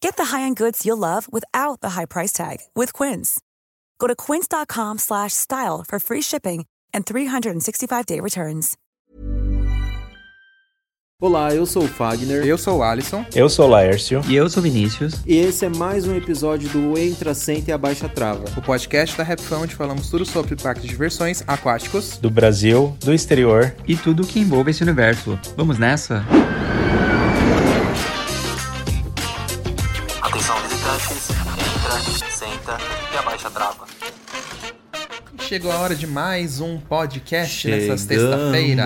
Get the high-end goods you'll love without the high price tag with Quince. Go to quince.com slash style for free shipping and 365-day returns. Olá, eu sou o Fagner. Eu sou o Alisson. Eu sou o Laércio. E eu sou o Vinícius. E esse é mais um episódio do Entra, Senta e Abaixa Trava. O podcast da Rapfã, onde falamos tudo sobre parques de diversões aquáticos. Do Brasil, do exterior. E tudo que envolve esse universo. Vamos nessa? Atenção Chegou a hora de mais um podcast nessa sexta-feira.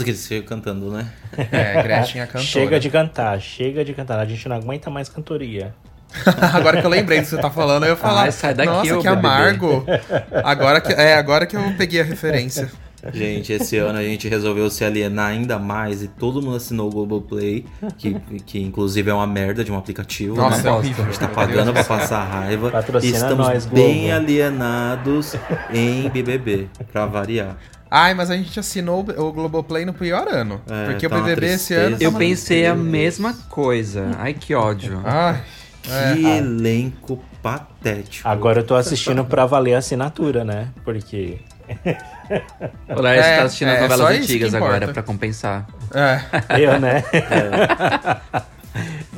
Aqueles chegam cantando, né? É, Gretchen a cantora. Chega de cantar, chega de cantar. A gente não aguenta mais cantoria. agora que eu lembrei do que você tá falando, eu ia falar. Ah, sai daqui, Nossa, que BBB." amargo. Agora que, é, agora que eu peguei a referência. Gente, esse ano a gente resolveu se alienar ainda mais e todo mundo assinou o Globoplay, que, que inclusive é uma merda de um aplicativo. Nossa, né? é horrível. A gente tá pagando pra passar raiva. Patrocina e estamos nós, bem Globo. alienados em BBB, pra variar. Ai, mas a gente assinou o Globoplay no pior ano. É, porque tá o BBB esse ano. Eu tava- pensei a mesma coisa. Ai, que ódio. Ai. É. Que elenco patético. Agora eu tô assistindo pra valer a assinatura, né? Porque. O Laércio É, tá assistindo é, as só novelas antigas agora pra compensar. É. Eu, né?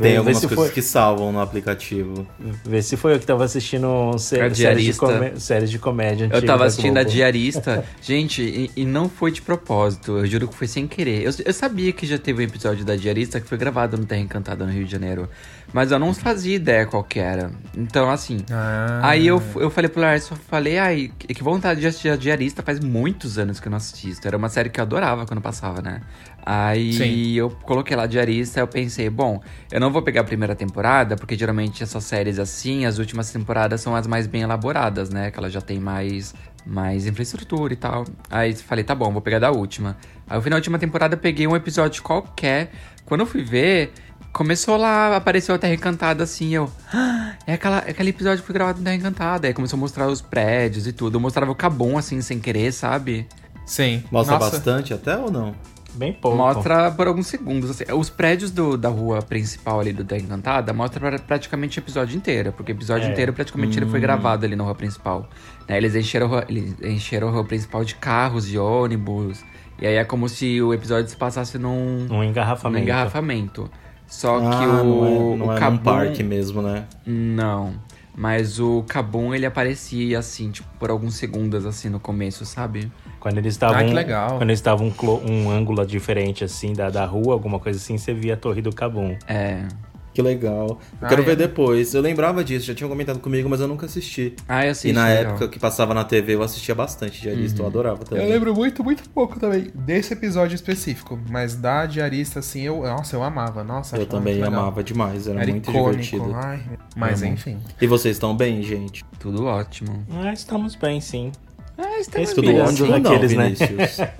Tem Vê algumas coisas foi- que salvam no aplicativo. Vê se foi eu que tava assistindo sé- séries, de comé- séries de comédia Eu tava assistindo a. Diarista. Gente, e, e não foi de propósito. Eu juro que foi sem querer. Eu, eu sabia que já teve um episódio da Diarista que foi gravado no Terra Encantada no Rio de Janeiro. Mas eu não fazia ideia qual que era. Então, assim. Ah. Aí eu, eu falei pro Larson, eu falei, ai, que vontade de assistir a Diarista. Faz muitos anos que eu não assisto. Era uma série que eu adorava quando passava, né? Aí Sim. eu coloquei lá Diarista, eu pensei, bom, eu não vou pegar a primeira temporada, porque geralmente essas séries assim, as últimas temporadas são as mais bem elaboradas, né? Que ela já tem mais, mais infraestrutura e tal. Aí falei, tá bom, vou pegar da última. Aí no final da última temporada eu peguei um episódio qualquer. Quando eu fui ver, começou lá, apareceu a Terra Encantada assim, eu. "Ah, é, aquela, é aquele episódio que foi gravado na Terra Encantada. Aí começou a mostrar os prédios e tudo. Eu mostrava o Cabum assim, sem querer, sabe? Sim. Mostra Nossa. bastante até ou não? Bem pouco. Mostra por alguns segundos. assim. Os prédios do- da rua principal ali do Terra Encantada mostra pra- praticamente o episódio inteiro. Porque o episódio É. inteiro praticamente ele foi gravado ali na rua principal. Né, Eles, encheram, a rua- eles encheram a rua principal de carros, de ônibus. E aí é como se o episódio se passasse num, Um num engarrafamento. Só que ah, o, não é, não o é num Kabum- parque mesmo, né? Não. Mas o Cabum, ele aparecia assim, tipo, por alguns segundos, assim, no começo, sabe? Quando eles estavam. Ah, que legal. Quando eles estavam um, um ângulo diferente, assim, da, da rua, alguma coisa assim, você via a torre do Cabum. É. Que legal. Eu Ah, quero é? ver depois. Eu lembrava disso, já tinham comentado comigo, mas eu nunca assisti. Ah, eu assisti. e na legal. época que passava na TV, eu assistia bastante diarista, eu adorava também. Eu lembro muito, muito pouco também desse episódio específico. Mas da diarista, assim, eu. Nossa, eu amava. Nossa, Eu também muito legal. amava demais, era, Era muito icônico. divertido. Ai, mas enfim. E vocês estão bem, gente? Tudo ótimo. Ah, estamos bem, sim. Ah, estamos Tudo bem. Respirando ótimo, não, daqueles, né? Vinícius?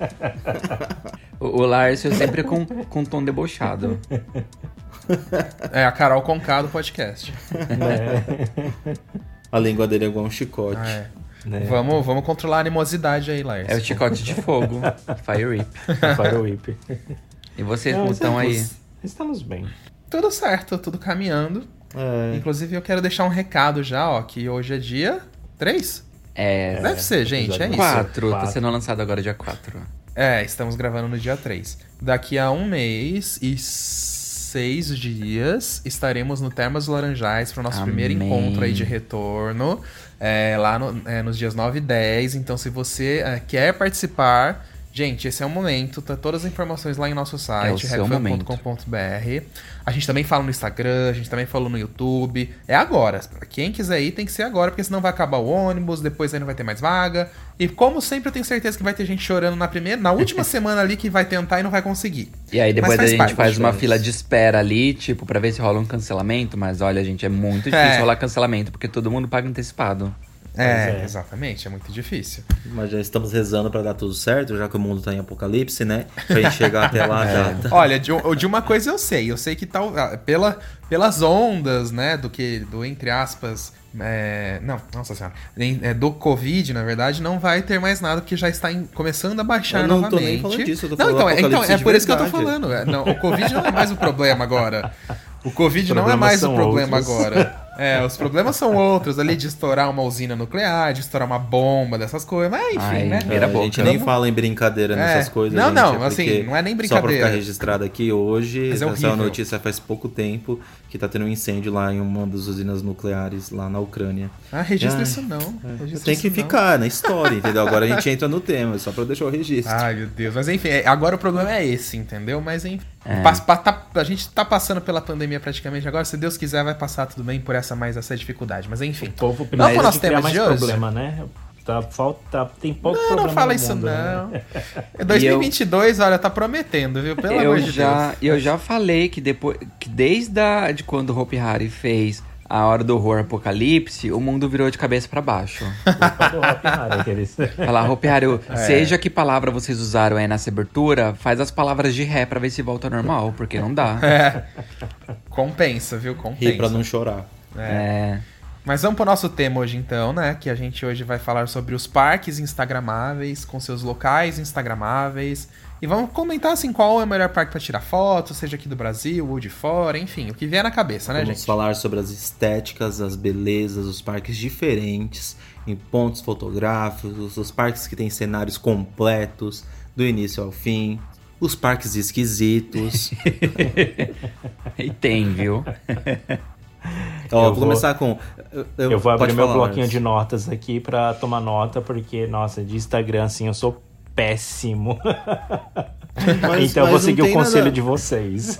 O, o Lárcio é sempre com, com tom debochado. É a Carol Conká do podcast. A língua dele é igual um chicote. Ah, é. Né? Vamos, vamos controlar a animosidade aí, Lars. É o chicote de fogo. Fire Whip. Fire Whip. E vocês Não, estão aí? estamos- bem. Tudo certo, tudo caminhando. É. Inclusive, eu quero deixar um recado já, ó, que hoje é dia 3? É. Deve ser, gente, é isso. 4. Tá sendo lançado agora dia 4. É, estamos gravando no dia 3. Daqui a um mês e seis dias estaremos no Termas Laranjais para o nosso Amém. primeiro encontro aí de retorno. é, lá no- é, nos dias 9 e 10. Então, se você é, quer participar, gente, esse é o momento. Tá todas as informações lá em nosso site, É seu momento. redfan.com.br. A gente também fala no Instagram, a gente também falou no YouTube. É agora. Quem quiser ir, tem que ser agora, porque senão vai acabar o ônibus, depois aí não vai ter mais vaga. E como sempre, eu tenho certeza que vai ter gente chorando na primeira, na última semana ali que vai tentar e não vai conseguir. E aí depois a gente parte, faz uma fila de espera ali, tipo, pra ver se rola um cancelamento. Mas olha, gente, é muito difícil É. rolar cancelamento, porque todo mundo paga antecipado. É, é. exatamente, é muito difícil. Mas já estamos rezando pra dar tudo certo, já que o mundo tá em apocalipse, né? Pra gente chegar até lá já. Tá. Olha, de, de uma coisa eu sei, eu sei que tal, ah, pela, pelas ondas, né, do que, do entre aspas, é, não, nossa senhora, é, do Covid, na verdade, não vai ter mais nada, porque já está em- começando a baixar Eu não tô novamente. nem falando disso, eu tô não, falando então, é- então, é por isso que eu tô falando. é, não, o Covid não é mais o problema agora. O Covid não é mais o problema outros. agora. É, os problemas são outros, ali de estourar uma usina nuclear, de estourar uma bomba, dessas coisas. Mas enfim, Ai, né? Beira É, a boca. gente nem fala em brincadeira nessas É. coisas. Não, gente, não, é assim, não é nem Só pra brincadeira. ficar registrado aqui, hoje Mas é saiu a horrível. notícia faz pouco tempo que tá tendo um incêndio lá em uma das usinas nucleares lá na Ucrânia. Ah, registra Ai, isso não. registra Tem que não. ficar na história, entendeu? Agora a gente entra no tema, só pra deixar o registro. Ai, meu Deus. Mas enfim, é- agora o problema é esse, entendeu? Mas enfim. É. Tá- a gente tá passando pela pandemia praticamente agora. Se Deus quiser, vai passar tudo bem por essa mais essa dificuldade. Mas enfim. O povo Vamos precisa pro nosso tema mais de hoje? problema, né? Tá, falta, tem pouco Não, problema não fala isso mundo, não. né? É 2022, olha, tá prometendo, viu? Pelo eu amor de já, Deus. eu já falei que depois que desde a, de quando o Hope Hari fez a hora do horror apocalipse, o mundo virou de cabeça pra baixo. Hopi Hari, Falar, eu- É. seja que palavra vocês usaram aí nessa abertura, faz as palavras de ré pra ver se volta normal, porque não dá. É. Compensa, viu? Compensa. Rir pra não chorar. É. Mas vamos pro nosso tema hoje então, né? Que a gente hoje vai falar sobre os parques instagramáveis, com seus locais instagramáveis. E vamos comentar assim qual é o melhor parque pra tirar foto, seja aqui do Brasil ou de fora, enfim, o que vier na cabeça, né, Vamos gente? falar sobre as estéticas, as belezas, os parques diferentes, em pontos fotográficos, os parques que têm cenários completos, do início ao fim, os parques esquisitos. E tem, viu? Ó, Eu vou, vou- começar com. Eu, Eu vou abrir meu falar, bloquinho de notas aqui pra tomar nota, porque, nossa, de Instagram, assim, eu sou péssimo. Mas- então eu vou mas não seguir o conselho nada- de vocês.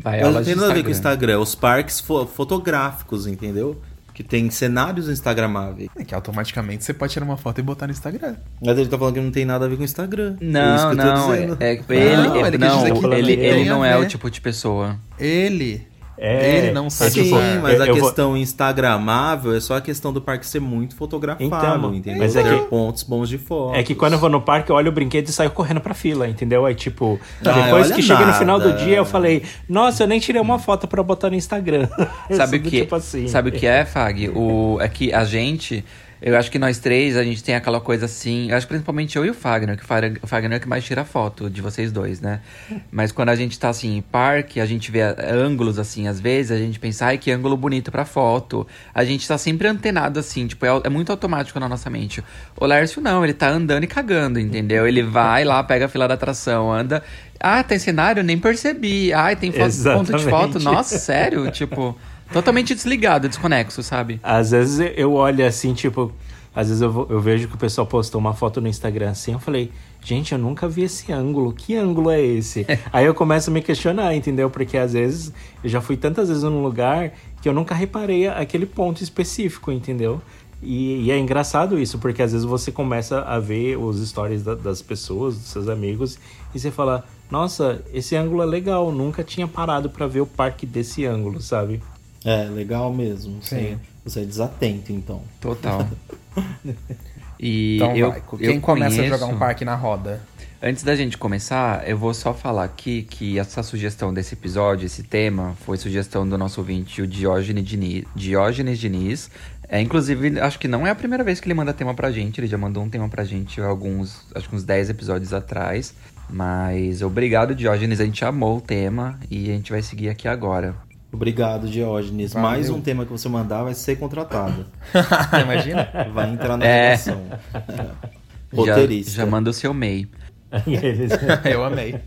Vai Mas não tem nada a ver com o Instagram. Os parques fo- fotográficos, entendeu? Que tem cenários instagramáveis. É que automaticamente você pode tirar uma foto e botar no Instagram. Mas ele tá falando que não tem nada a ver com o Instagram. É isso Não, é, é- ele, Não, é- ele não, ele, não é o tipo de pessoa. Ele, É, ele não sabe Sim, é. mas a Eu- eu vou- questão instagramável é só a questão do parque ser muito fotografado, Então, entendeu? mas é que- pontos bons de foto. É que quando eu vou no parque, eu olho o brinquedo e saio correndo pra fila, entendeu? Aí, tipo, Ah, depois que cheguei no final do dia, eu falei, nossa, eu nem tirei uma foto pra botar no Instagram. Sabe o que, Tipo assim. sabe o que é, Fag? O, é que a gente, eu acho que nós três, a gente tem aquela coisa assim, eu acho que principalmente eu e o Fagner, que o Fag- o Fagner é o que mais tira foto de vocês dois, né? Mas quando a gente tá assim em parque, a gente vê eh, ângulos assim, às vezes, a gente pensa, ai, que ângulo bonito pra foto. A gente tá sempre antenado assim, tipo, é, é muito automático na nossa mente. O Lércio não, ele tá andando e cagando, entendeu? Ele vai lá, pega a fila da atração, anda. Ah, tem cenário? Nem percebi. Ai, tem foto, ponto de foto. Nossa, sério? tipo, totalmente desligado, desconexo, sabe? Às vezes eu olho assim, tipo, às vezes eu, vou- eu vejo que o pessoal postou uma foto no Instagram assim, eu falei, gente, eu nunca vi esse ângulo, que ângulo é esse? Aí eu começo a me questionar, entendeu? Porque às vezes eu já fui tantas vezes num lugar que eu nunca reparei aquele ponto específico, entendeu? E, e é engraçado isso, porque às vezes você começa a ver os stories da- das pessoas, dos seus amigos, e você fala, nossa, esse ângulo é legal, nunca tinha parado pra ver o parque desse ângulo, sabe? É, legal mesmo. Sim. Você, você é desatento, então. Total. E Então eu, vai. eu Quem começa a conheço- jogar um parque na roda? Antes da gente começar, eu vou só falar aqui que essa sugestão desse episódio, esse tema, foi sugestão do nosso ouvinte, o Diógenes Diniz. Diógenes Diniz. É, inclusive, acho que não é a primeira vez que ele manda tema pra gente. Ele já mandou um tema pra gente alguns, acho que uns 10 episódios atrás. Mas obrigado, Diógenes. A gente amou o tema e a gente vai seguir aqui agora. Obrigado, Diógenes. Valeu. Mais um tema que você mandar vai ser contratado. Imagina. Vai entrar na É. redação. Já, Roteirista. já manda o seu MEI. Eu amei.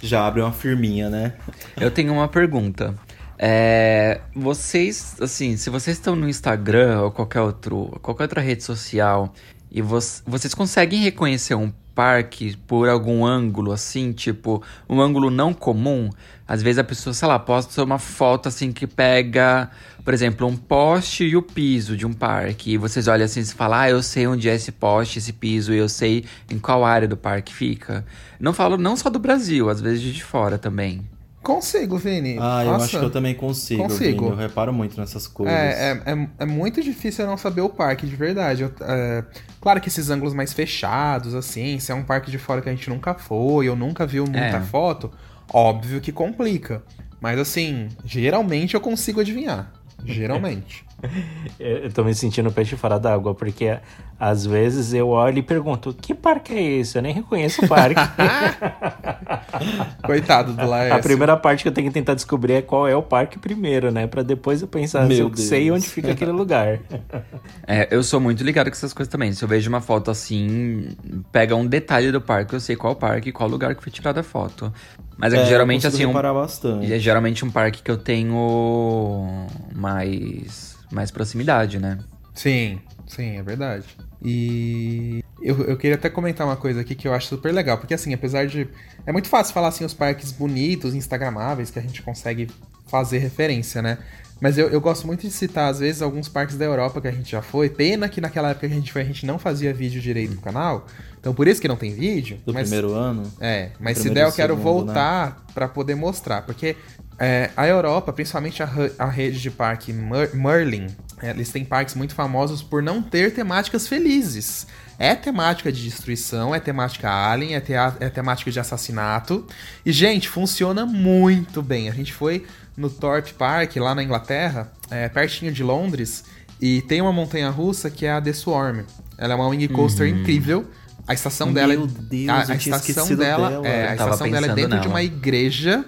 Já abre uma firminha, né? Eu tenho uma pergunta. É, vocês, assim, se vocês estão no Instagram ou qualquer, outro, qualquer outra rede social e vo- vocês conseguem reconhecer um parque por algum ângulo, assim, tipo, um ângulo não comum? Às vezes a pessoa, sei lá, posta uma foto assim que pega, por exemplo, um poste e o piso de um parque. E vocês olham assim e falam, ah, eu sei onde é esse poste, esse piso, e eu sei em qual área do parque fica. Não falo não só do Brasil, às vezes de fora também. Consigo, Vini. Ah, eu Nossa. acho que eu também consigo. Consigo. Vini. Eu reparo muito nessas coisas. É, é, é, é muito difícil eu não saber o parque, de verdade. Eu, é, claro que esses ângulos mais fechados, assim, se é um parque de fora que a gente nunca foi ou nunca viu muita É. foto, óbvio que complica. Mas assim, geralmente eu consigo adivinhar. Geralmente. Eu tô me sentindo peixe fora d'água, porque às vezes eu olho e pergunto: que parque é esse? Eu nem reconheço o parque. Coitado do Laércio. A primeira parte que eu tenho que tentar descobrir é qual é o parque primeiro, né? Pra depois eu pensar se eu sei onde fica aquele lugar. É, eu sou muito ligado com essas coisas também. Se eu vejo uma foto assim, pega um detalhe do parque, eu sei qual parque e qual lugar que foi tirada a foto. Mas é, que É, geralmente eu consigo assim, um, bastante. é geralmente um parque que eu tenho mais mais proximidade, né? Sim, sim, é verdade. E eu, eu queria até comentar uma coisa aqui que eu acho super legal, porque assim, apesar de. É muito fácil falar assim os parques bonitos, instagramáveis, que a gente consegue fazer referência, né? Mas eu, eu gosto muito de citar, às vezes, alguns parques da Europa que a gente já foi. Pena que naquela época que a gente foi, a gente não fazia vídeo direito no canal. Então por isso que não tem vídeo. Do mas- primeiro ano. é, mas se der eu quero segundo, né? voltar pra poder mostrar, porque é, a Europa, principalmente a, a rede de parque Mer- Merlin, é, eles têm parques muito famosos por não ter temáticas felizes. É temática de destruição, é temática alien, é, tea- é temática de assassinato. E, gente, funciona muito bem. A gente foi no Thorpe Park, lá na Inglaterra, é, pertinho de Londres, e tem uma montanha russa que é a The Swarm. Ela é uma wing coaster incrível. A estação dela é Meu Deus, a, a estação dela, dela. é, a estação dela é dentro de nela. uma igreja.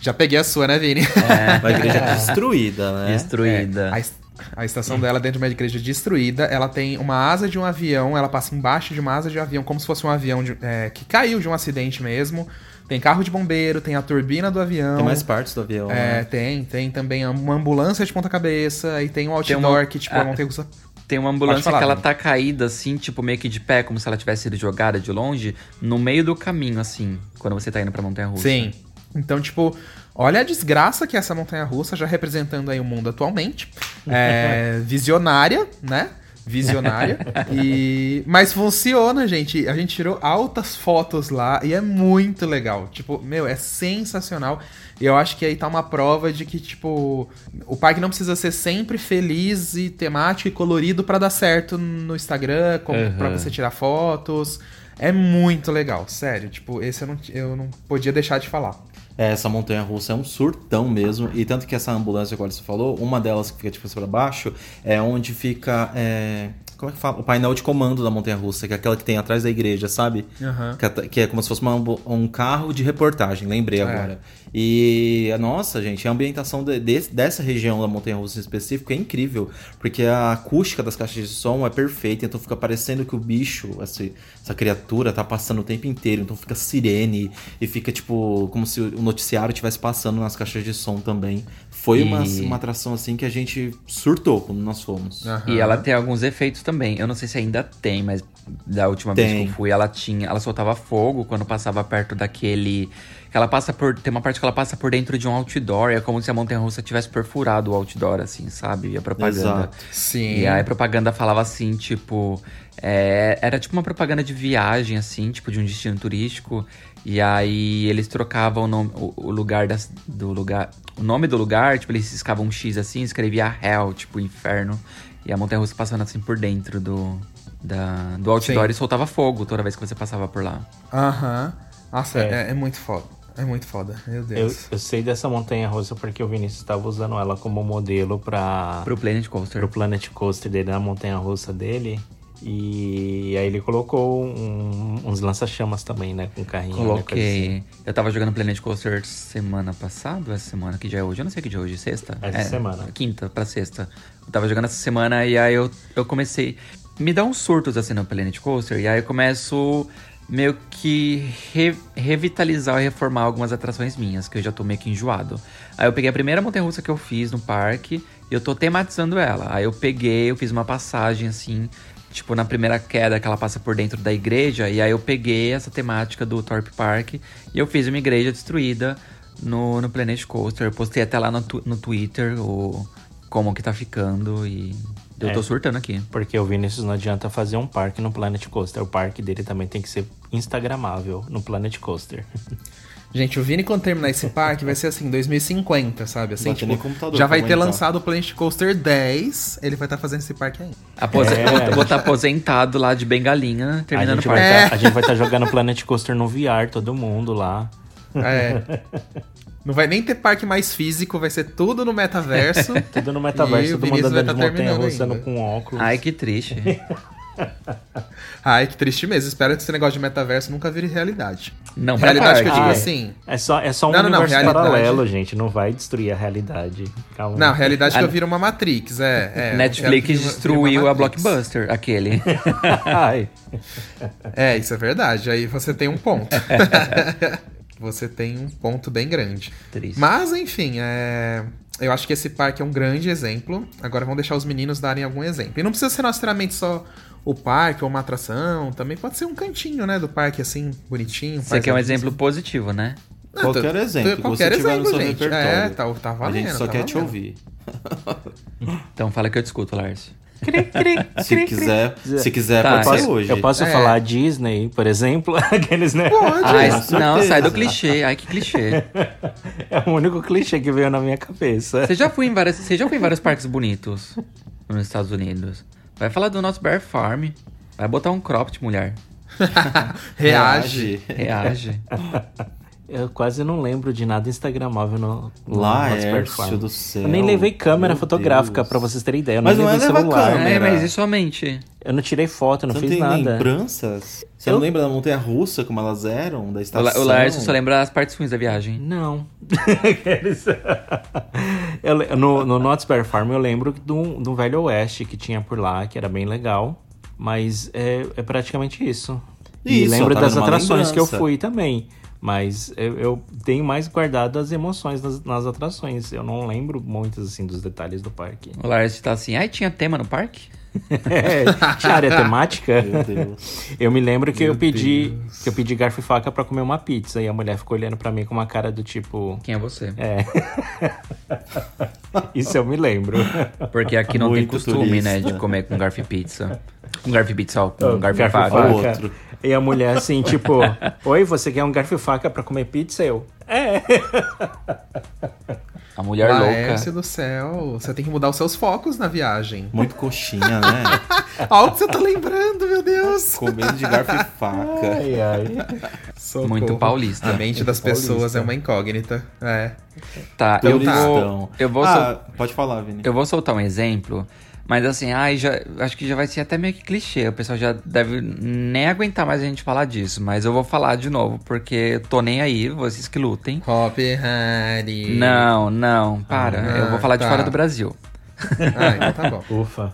Já peguei a sua, né, Vini? Uma igreja destruída, né? Destruída. A, es- a estação dela é dentro de uma igreja destruída. Ela tem uma asa de um avião, ela passa embaixo de uma asa de um avião, como se fosse um avião de- é, que caiu de um acidente mesmo. Tem carro de bombeiro, tem a turbina do avião. Tem mais partes do avião. É, né? tem, tem também uma ambulância de ponta-cabeça e tem um Tem outdoor uma- que, tipo, ah. a montanha russa. Tem uma ambulância falar, que ela tá caída assim, tipo meio que de pé, como se ela tivesse sido jogada de longe, no meio do caminho assim, quando você tá indo pra montanha russa. Sim. Então, tipo, olha a desgraça que é essa montanha russa, já representando aí o mundo atualmente. É, visionária, né? Visionária. e Mas funciona, gente. A gente tirou altas fotos lá e é muito legal. Tipo, meu, é sensacional. E eu acho que aí tá uma prova de que, tipo, o parque não precisa ser sempre feliz e temático e colorido pra dar certo no Instagram, como Uhum. pra você tirar fotos. É muito legal, sério. Tipo, esse eu não, eu não podia deixar de falar. É, essa montanha russa é um surtão mesmo. E tanto que essa ambulância, agora você falou, uma delas que fica cabeça pra baixo, é onde fica. é, Como é que fala? O painel de comando da montanha russa, que é aquela que tem atrás da igreja, sabe? Aham. Que, é, que é como se fosse uma um carro de reportagem, lembrei É. agora. E, nossa, gente, a ambientação de- de- dessa região da Montanha Russa em específico é incrível, porque a acústica das caixas de som é perfeita, então fica parecendo que o bicho, essa, essa criatura, tá passando o tempo inteiro, então fica sirene e fica tipo como se o noticiário estivesse passando nas caixas de som também. Foi uma, E- uma atração assim que a gente surtou quando nós fomos. Aham. E ela tem alguns efeitos também. Eu não sei se ainda tem, mas da última vez Tem. que eu fui, ela tinha. Ela soltava fogo quando passava perto daquele. Que Ela passa por. Tem uma parte que ela passa por dentro de um outdoor. É como se a montanha russa tivesse perfurado o outdoor, assim, sabe? E a propaganda. Exato. Sim. E aí a propaganda falava assim, tipo. é, era tipo uma propaganda de viagem, assim, tipo, de um destino turístico. E aí eles trocavam o, nome- o- lugar das- do lugar. O nome do lugar, tipo, eles riscavam um X assim, escrevia Hell, tipo, inferno. E a montanha russa passando assim por dentro do, da, do outdoor Sim. e soltava fogo toda vez que você passava por lá. Aham. Nossa, É. é. é muito foda. É muito foda. Meu Eu, Deus. eu sei dessa montanha russa porque o Vinícius estava usando ela como modelo para Pro Planet Coaster. pro Planet Coaster dele na montanha russa dele. E aí ele colocou um- uns lança-chamas também, né? Com carrinho. né, assim. Coloquei. Eu tava jogando Planet Coaster semana passada, ou essa semana que já é hoje. Eu não sei que dia é hoje, sexta? Essa é, semana. Quinta pra sexta. Eu tava jogando essa semana e aí eu, eu comecei. Me dá uns surtos assim no Planet Coaster, e aí eu começo meio que re- revitalizar e reformar algumas atrações minhas, que eu já tô meio que enjoado. Aí eu peguei a primeira montanha russa que eu fiz no parque e eu tô tematizando ela. Aí eu peguei, eu fiz uma passagem assim, tipo na primeira queda que ela passa por dentro da igreja, e aí eu peguei essa temática do Thorpe Park e eu fiz uma igreja destruída no, no Planet Coaster. Eu postei até lá no, no Twitter o, como que tá ficando e eu É. tô surtando aqui. Porque o Vinícius não adianta fazer um parque no Planet Coaster. O parque dele também tem que ser instagramável no Planet Coaster. Gente, o Vini, quando terminar esse parque, vai ser assim, 2050, sabe? Assim, tipo, já vai ter aguentar. lançado o Planet Coaster 10, ele vai estar fazendo esse parque ainda. Apose- É. Vou estar aposentado lá de bengalinha, terminando o parque. vai É. tá, a gente vai estar jogando Planet Coaster no VR, todo mundo lá. É. Não vai nem ter parque mais físico, vai ser tudo no metaverso. Tudo no metaverso, o todo mundo andando de tá montanha terminando russa ainda. com óculos. Ai, que triste. Ai, que triste mesmo. Espero que esse negócio de metaverso nunca vire realidade. Não, pra realidade que eu digo Ah, assim. É só, é só um Não, não, não, universo realidade- paralelo, gente. Não vai destruir a realidade. Calma. Não, realidade que Ah, eu viro uma Matrix, é. é Netflix que destruiu a. Blockbuster, aquele. Ai. É, isso é verdade. Aí você tem um ponto. Você tem um ponto bem grande. Triste. Mas, enfim, é... eu acho que esse parque é um grande exemplo. Agora vamos deixar os meninos darem algum exemplo. E não precisa ser necessariamente só o parque ou uma atração. Também pode ser um cantinho, né, do parque, assim, bonitinho. Você quer um exemplo assim. positivo, né? Qualquer tu- exemplo tu- qualquer você tiver no exemplo, seu gente. repertório. É, tá, tá valendo. a gente só tá quer te valendo. ouvir. Então fala que eu discuto, Lars. Se quiser, se quiser Tá, pode eu ser Posso- hoje. Eu posso É. falar Disney, por exemplo? Aqueles, né? Ai, com não, sai do clichê. Ai, que clichê. É o único clichê que veio na minha cabeça. Você já foi em vários, você já foi em vários parques bonitos nos Estados Unidos. Vai falar do nosso Bear Farm. Vai botar um cropped, mulher. Reage. Reage. Eu quase não lembro de nada instagramável no, no Farm. do céu. Eu nem levei câmera Meu fotográfica pra vocês terem ideia. Eu Mas nem não é levar celular. câmera. É, mas e somente? Eu não tirei foto, não Você fiz tem nada. lembranças? Você Eu- não lembra da montanha russa, como elas eram? Da estação? O Lars só lembra as partes ruins da viagem. Não. Eu no, no Not Spare Farm eu lembro do, do Velho Oeste que tinha por lá, que era bem legal. Mas é, é praticamente isso. e Isso, lembro eu tava das atrações que eu lembrança. fui também. Mas eu, eu tenho mais guardado as emoções nas, nas atrações. Eu não lembro muitos assim dos detalhes do parque. O Lars tá assim, ai, tinha tema no parque? É, tinha área temática. Meu Deus. Eu me lembro que Meu eu pedi Deus. que eu pedi garfo e faca pra comer uma pizza e a mulher ficou olhando pra mim com uma cara do tipo, Quem é você? é. Isso eu me lembro. Porque aqui não tem Muito costume, né, turista. de comer com garfo e pizza. Com garfo e pizza, ó, com Oh, garfo e garfo e faca. faca. outro. E a mulher assim, tipo, oi, você quer um garfo e faca pra comer pizza? Eu, é. A mulher louca. Laércio do céu, você tem que mudar os seus focos na viagem. Muito coxinha, né? Olha o que você tá lembrando, meu Deus. Comendo de garfo e faca. Ai, ai. Socorro. Muito paulista. A mente das paulista. pessoas é uma incógnita. É. Tá, eu vou. Eu vou, Ah, sol- pode falar, Vini. eu vou soltar um exemplo. Mas assim, ai, já, acho que já vai ser até meio que clichê. O pessoal já deve nem aguentar mais a gente falar disso. Mas eu vou falar de novo, porque tô nem aí, vocês que lutem. Hop Harry. Não, não, para. Ah, eu vou falar de tá. fora do Brasil. Ah, então tá bom. Ufa.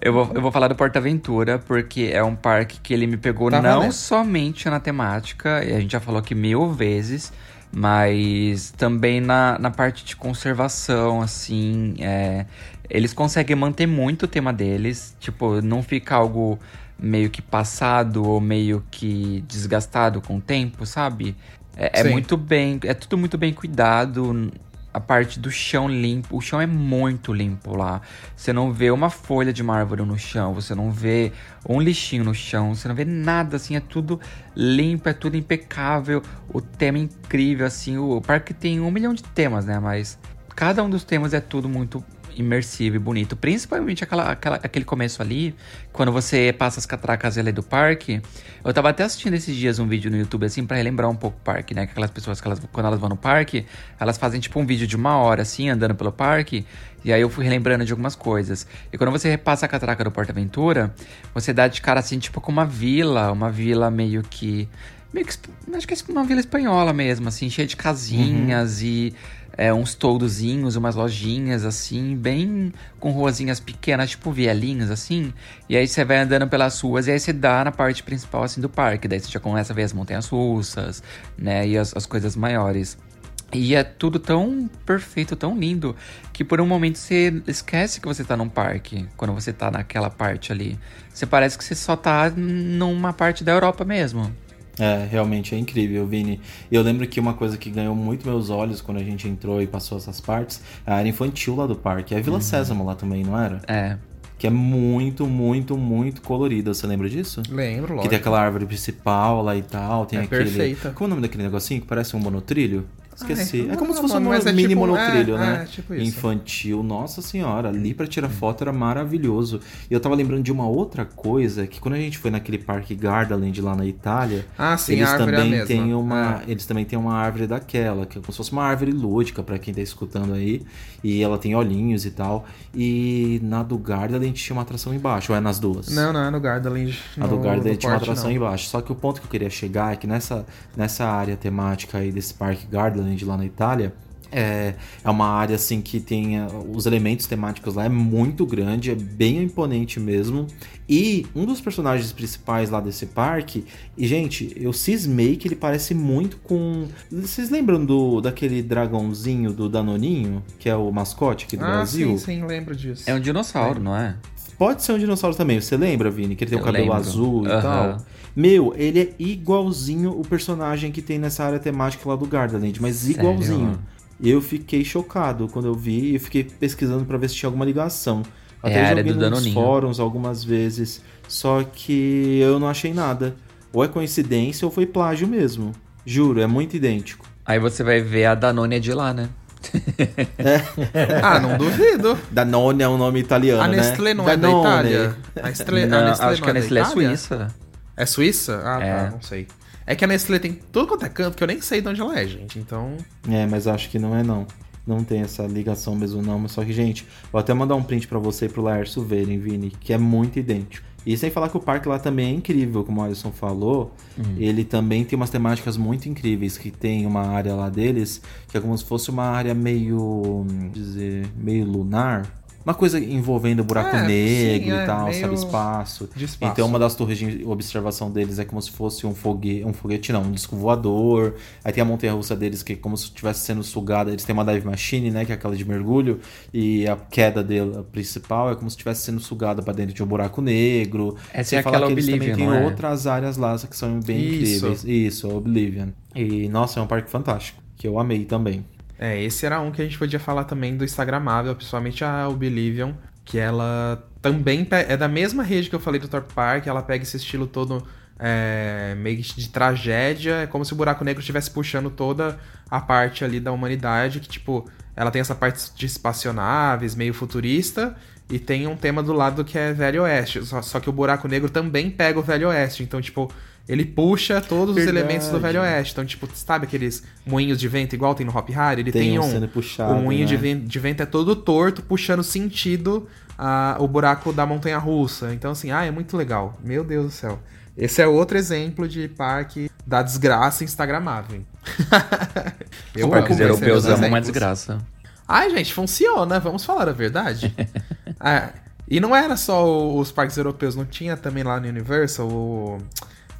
Eu vou, eu vou falar do Porta Aventura, porque é um parque que ele me pegou Tá não valendo. somente na temática, e a gente já falou aqui mil vezes, mas também na, na parte de conservação, assim. é, eles conseguem manter muito o tema deles, tipo, não fica algo meio que passado ou meio que desgastado com o tempo, sabe? É, é muito bem, é tudo muito bem cuidado. A parte do chão limpo, o chão é muito limpo lá. Você não vê uma folha de mármore no chão, você não vê um lixinho no chão, você não vê nada assim, é tudo limpo, é tudo impecável. O tema é incrível, assim. O parque tem um milhão de temas, né? Mas cada um dos temas é tudo muito imersivo e bonito. Principalmente aquela, aquela, aquele começo ali, quando você passa as catracas ali do parque. Eu tava até assistindo esses dias um vídeo no YouTube, assim, para relembrar um pouco o parque, né? Que aquelas pessoas, que elas, quando elas vão no parque, elas fazem tipo um vídeo de uma hora, assim, andando pelo parque. E aí eu fui relembrando de algumas coisas. E quando você repassa a catraca do Porta Aventura, você dá de cara, assim, tipo com uma vila, uma vila meio que meio que. Acho que é uma vila espanhola mesmo, assim, cheia de casinhas uhum. e é, uns toldozinhos, umas lojinhas, assim, bem com ruazinhas pequenas, tipo vielinhos, assim. E aí você vai andando pelas ruas e aí você dá na parte principal, assim, do parque. Daí você já começa a ver as montanhas russas, né, e as, as coisas maiores. E é tudo tão perfeito, tão lindo, que por um momento você esquece que você tá num parque, quando você tá naquela parte ali. Você parece que você só tá numa parte da Europa mesmo. É, realmente é incrível, Vini. Eu lembro que uma coisa que ganhou muito meus olhos quando a gente entrou e passou essas partes, é a área infantil lá do parque. É a Vila uhum. Sésamo lá também, não era? É. Que é muito, muito, muito colorida. Você lembra disso? Lembro, lógico. Que tem aquela árvore principal lá e tal. Tem é aquele. Perfeita. Como é o nome daquele negocinho que parece um monotrilho? Esqueci. Ah, é como não, se fosse um é mini tipo- monotrilho, é, né? é, tipo isso. Infantil. Nossa senhora, ali pra tirar foto era maravilhoso. E eu tava lembrando de uma outra coisa, que quando a gente foi naquele parque Gardaland lá na Itália, Ah, sim, eles é também mesma. têm uma, É. eles também têm uma árvore daquela, que é como se fosse uma árvore lúdica pra quem tá escutando aí, e ela tem olhinhos e tal. E na do Gardaland tinha uma atração embaixo, ou é nas duas? Não, não, é no Gardaland. A do Gardaland tinha uma atração não. embaixo. Só que o ponto que eu queria chegar é que nessa, nessa área temática aí desse parque Gardaland lá na Itália, é, é uma área assim que tem eh, os elementos temáticos lá é muito grande, é bem imponente mesmo. E um dos personagens principais lá desse parque, e gente, eu cismei que ele parece muito com. Vocês lembram do daquele dragãozinho do Danoninho, que é o mascote aqui do Ah, Brasil? sim, sim, lembro disso. É um dinossauro, não é? Pode ser um dinossauro também. Você lembra, Vini? Que ele tem o Eu cabelo lembro. azul e Aham. tal. Meu, ele é igualzinho o personagem que tem nessa área temática lá do Gardaland, mas Sério? igualzinho. Eu fiquei chocado quando eu vi e fiquei pesquisando pra ver se tinha alguma ligação. É Até a área joguei nos Danoninho. fóruns algumas vezes, só que eu não achei nada. Ou é coincidência ou foi plágio mesmo. Juro, é muito idêntico. Aí você vai ver a Danone é de lá, né? Ah, não duvido. Danone é um nome italiano, A né? Nestlé não é da Danone. Itália? A Nestlé, Não, a Nestlé acho não que a da Nestlé é Itália? suíça. É Suíça? Ah, É. tá, não sei. É que a Nestlé tem tudo quanto é canto que eu nem sei de onde ela é, gente. Então. É, mas acho que não é não. Não tem essa ligação mesmo não, mas só que, gente, vou até mandar um print pra você e pro Laércio verem, Vini, que é muito idêntico. E sem falar que o parque lá também é incrível, como o Alisson falou. Ele também tem umas temáticas muito incríveis, que tem uma área lá deles, que é como se fosse uma área meio, dizer, meio lunar. Uma coisa envolvendo buraco É, negro sim, é, e tal, meio sabe, espaço. de espaço. Então uma das torres de observação deles é como se fosse um foguete, um foguete não, um disco voador. Aí tem a montanha-russa deles que é como se estivesse sendo sugada. Eles têm uma dive machine, né, que é aquela de mergulho, e a queda dela principal é como se estivesse sendo sugada para dentro de um buraco negro. Essa Sem é falar aquela que eles também Oblivion, têm não é? outras áreas lá que são bem Isso. incríveis. Isso, Oblivion. E nossa, é um parque fantástico, que eu amei também. É, esse era um que a gente podia falar também do Instagramável, principalmente a Oblivion, que ela também é da mesma rede que eu falei do Thor Park, ela pega esse estilo todo é, meio de tragédia, é como se o buraco negro estivesse puxando toda a parte ali da humanidade, que tipo, ela tem essa parte de espaçonaves, meio futurista, e tem um tema do lado que é Velho Oeste, só, só que o buraco negro também pega o Velho Oeste, então tipo, ele puxa todos Verdade. os elementos do Velho Oeste, então tipo, sabe aqueles moinhos de vento igual tem no Hop Hari? Ele tem, Tem um sendo puxado, o moinho de, né? de vento é todo torto, puxando sentido a, o buraco da montanha russa. Então, assim, ah, é muito legal. Meu Deus do céu. Esse é outro exemplo de parque da desgraça instagramável. Os parques europeus amam uma desgraça. Ai, gente, funciona, vamos falar a verdade. Ah, e não era só os parques europeus, não tinha também lá no Universal o.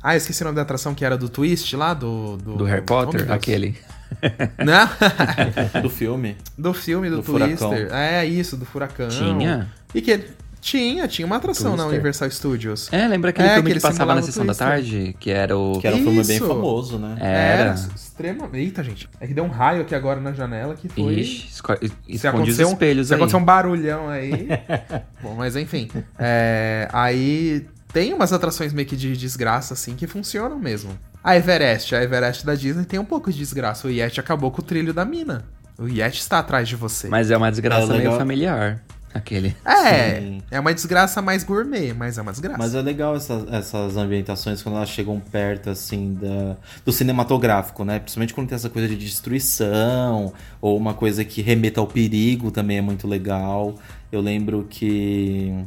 Ah, eu esqueci o nome da atração que era do Twist lá, do. Do, Do Harry Oh, Potter, Deus. aquele. Não? Do filme. do filme do, Do Twister. furacão. É, isso, do Furacão. Tinha? E que tinha, tinha uma atração na Twister. Universal Studios. É, lembra aquele É, filme que que ele passava na sessão da tarde? Que era o. Que era um filme bem famoso, né? Era. extremamente. Eita, gente. É que deu um raio aqui agora na janela que foi. Ixi, esco- esconde os acontecer, um, espelhos se aí. acontecer um barulhão aí. Bom, mas enfim. É, aí tem umas atrações meio que de desgraça, assim, que funcionam mesmo. A Everest, a Everest da Disney tem um pouco de desgraça. O Yeti acabou com o trilho da mina. O Yeti está atrás de você. Mas é uma desgraça É meio familiar. Aquele. é, Sim. é uma desgraça mais gourmet, mas é uma desgraça. Mas é legal essas, essas ambientações quando elas chegam perto, assim, da, do cinematográfico, né? Principalmente quando tem essa coisa de destruição, ou uma coisa que remeta ao perigo também é muito legal. Eu lembro que.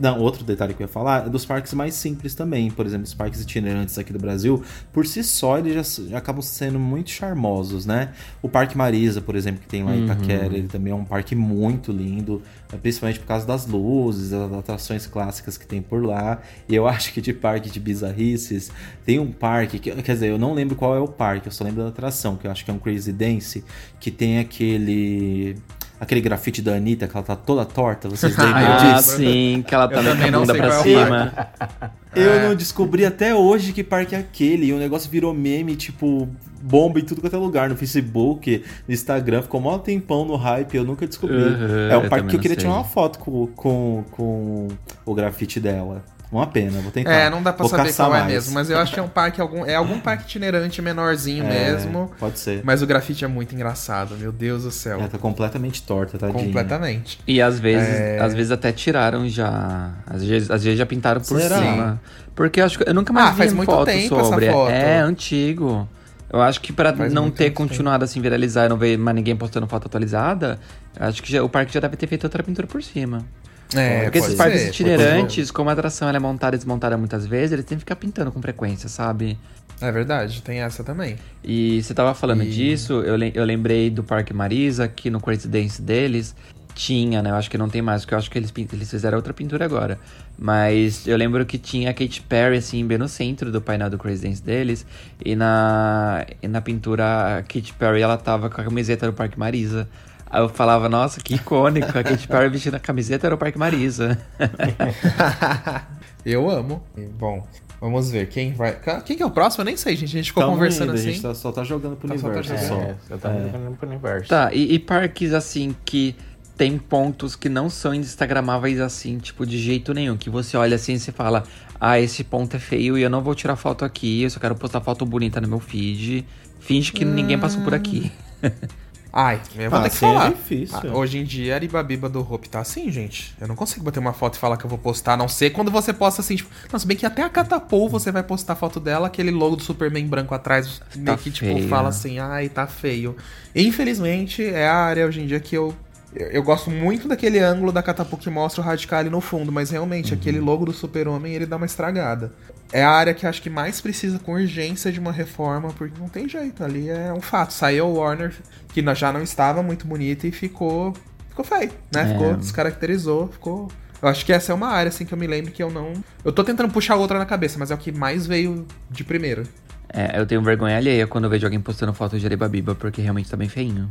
Não, outro detalhe que eu ia falar é dos parques mais simples também. Por exemplo, os parques itinerantes aqui do Brasil, por si só, eles já, já acabam sendo muito charmosos, né? O Parque Marisa, por exemplo, que tem lá em Itaquera, ele também é um parque muito lindo, né? principalmente por causa das luzes, das atrações clássicas que tem por lá. E eu acho que de parque de bizarrices, tem um parque, que, quer dizer, eu não lembro qual é o parque, eu só lembro da atração, que eu acho que é um Crazy Dance, que tem aquele. Aquele grafite da Anitta, que ela tá toda torta, vocês lembram Ah, disso? sim, que ela Eu tá com também a não bunda pra é cima. Eu não descobri até hoje que parque é aquele. E o negócio virou meme, tipo, bomba em tudo quanto é lugar. No Facebook, no Instagram. Ficou mó tempão no hype. Eu nunca descobri. Uhum, é um eu parque que eu queria sei. tirar uma foto com, com, com o grafite dela. Uma pena, vou tentar. É, não dá pra Vou saber qual é mais. mesmo, mas eu acho que é um parque, algum, é algum parque itinerante menorzinho É, mesmo. Pode ser. Mas o grafite é muito engraçado, meu Deus do céu. Ela tá completamente torta, tadinha. Completamente. E às vezes, É. às vezes até tiraram já. Às vezes, às vezes já pintaram por Será? cima. Porque eu acho que eu nunca mais Ah, vi faz muito foto tempo essa sobre. foto. É antigo. Eu acho que pra Faz não ter tempo. continuado assim viralizar e não ver mais ninguém postando foto atualizada, eu acho que já- o parque já deve ter feito outra pintura por cima. É, Porque esses parques ser, itinerantes, como a atração é montada e desmontada muitas vezes, eles têm que ficar pintando com frequência, sabe? É verdade, tem essa também. E você tava falando E- disso, eu, eu lembrei do Parque Marisa, que no Crazy Dance deles tinha, né? Eu acho que não tem mais, porque eu acho que eles, eles fizeram outra pintura agora. Mas eu lembro que tinha a Katy Perry, assim, bem no centro do painel do Crazy Dance deles. E na, e na pintura, a Katy Perry, ela tava com a camiseta do Parque Marisa. Aí eu falava, nossa, que icônico, a Katy Perry vestindo a camiseta era o Parque Marisa. Eu amo. Bom, vamos ver quem vai. Quem que é o próximo? Eu nem sei, gente. A gente ficou Tamo conversando indo, assim. A gente tá- só tá jogando pro Tá só tá universo. jogando. só. É, eu tava É. jogando pro universo. Tá, e, e parques assim que tem pontos que não são instagramáveis assim, tipo, de jeito nenhum. Que você olha assim e você fala, ah, esse ponto é feio e eu não vou tirar foto aqui, eu só quero postar foto bonita no meu feed. Finge que ninguém passou por aqui. Ai, eu vou Ah, ter que é falar. difícil. Ah, hoje em dia, a Aribabiba do Hope tá assim, gente. Eu não consigo bater uma foto e falar que eu vou postar, a não ser quando você posta assim, tipo. Não, se bem que até a Catapult você vai postar a foto dela, aquele logo do Superman branco atrás, meio que, tipo, feio, fala né? assim, ai, tá feio. Infelizmente, é a área hoje em dia que eu. Eu, eu gosto muito daquele ângulo da Catapult que mostra o radical ali no fundo, mas realmente, Uhum. aquele logo do Super-Homem, ele dá uma estragada. É a área que acho que mais precisa com urgência de uma reforma, porque não tem jeito, ali é um fato. Saiu o Warner, que já não estava muito bonita e ficou ficou feio, né? É. Ficou, descaracterizou, ficou... Eu acho que essa é uma área, assim, que eu me lembro que eu não... Eu tô tentando puxar outra na cabeça, mas é o que mais veio de primeiro. É, eu tenho vergonha alheia quando eu vejo alguém postando foto de Aribabiba, porque realmente tá bem feinho.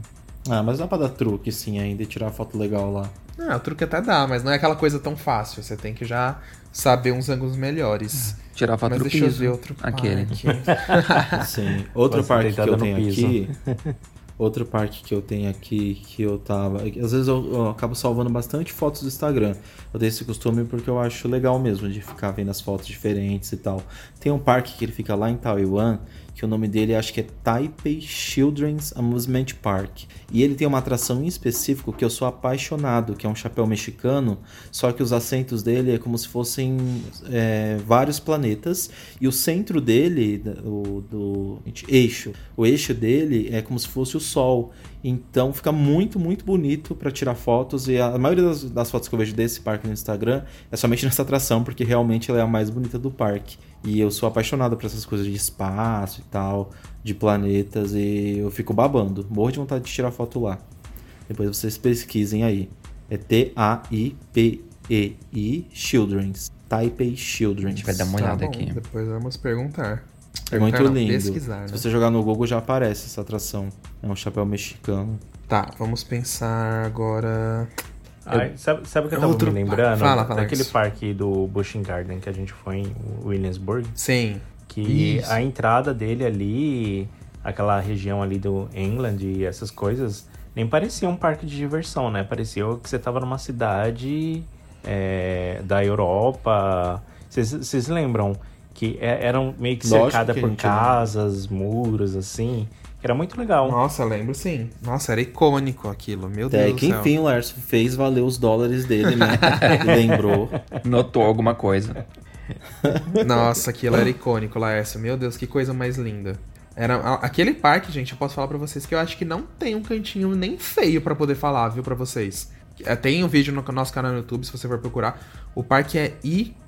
Ah, mas dá pra dar truque sim ainda e tirar foto legal lá. Ah, o truque até dá, mas não é aquela coisa tão fácil. Você tem que já saber uns ângulos melhores. Tirar foto Mas deixa eu piso. ver outro Aquele. parque. Sim. Outro parque que eu tenho piso. aqui. Outro parque que eu tenho aqui que eu tava. Às vezes eu, eu acabo salvando bastante fotos do Instagram. Eu tenho esse costume porque eu acho legal mesmo de ficar vendo as fotos diferentes e tal. Tem um parque que ele fica lá em Taiwan, que o nome dele acho que é Taipei Children's Amusement Park. E ele tem uma atração em específico que eu sou apaixonado, que é um chapéu mexicano, só que os assentos dele é como se fossem é, vários planetas e o centro dele, o do eixo, o eixo dele é como se fosse o Sol. Então fica muito, muito bonito para tirar fotos e a maioria das, das fotos que eu vejo desse parque no Instagram é somente nessa atração, porque realmente ela é a mais bonita do parque. E eu sou apaixonado por essas coisas de espaço e tal, de planetas, e eu fico babando. Morro de vontade de tirar foto lá. Depois vocês pesquisem aí. É T-A-I-P-E-I Children's. Taipei Children's. A gente vai dar uma Tá olhada bom, aqui. Depois vamos perguntar. É muito lindo. Pesquisar, Se né? você jogar no Google já aparece essa atração. É um chapéu mexicano. Tá, vamos pensar agora. Ai, sabe, sabe o que eu tava Outro- me lembrando? Fala, fala Daquele parque do Bushing Garden que a gente foi em Williamsburg. Sim. Que Isso. a entrada dele ali, aquela região ali do England e essas coisas, nem parecia um parque de diversão, né? Parecia que você tava numa cidade é, da Europa. Vocês- lembram que é- eram meio que cercada que por casas, muros, assim. Era muito legal. Nossa, lembro sim. Nossa, era icônico aquilo, meu Até Deus que do céu. enfim o Lércio fez valer os dólares dele, né? Lembrou. Notou alguma coisa. Nossa, aquilo era icônico, Laércio. Meu Deus, que coisa mais linda. Era aquele parque, gente, eu posso falar pra vocês que eu acho que não tem um cantinho nem feio pra poder falar, viu, pra vocês. É, Tem um vídeo no nosso canal no YouTube, se você for procurar. O parque é icônico,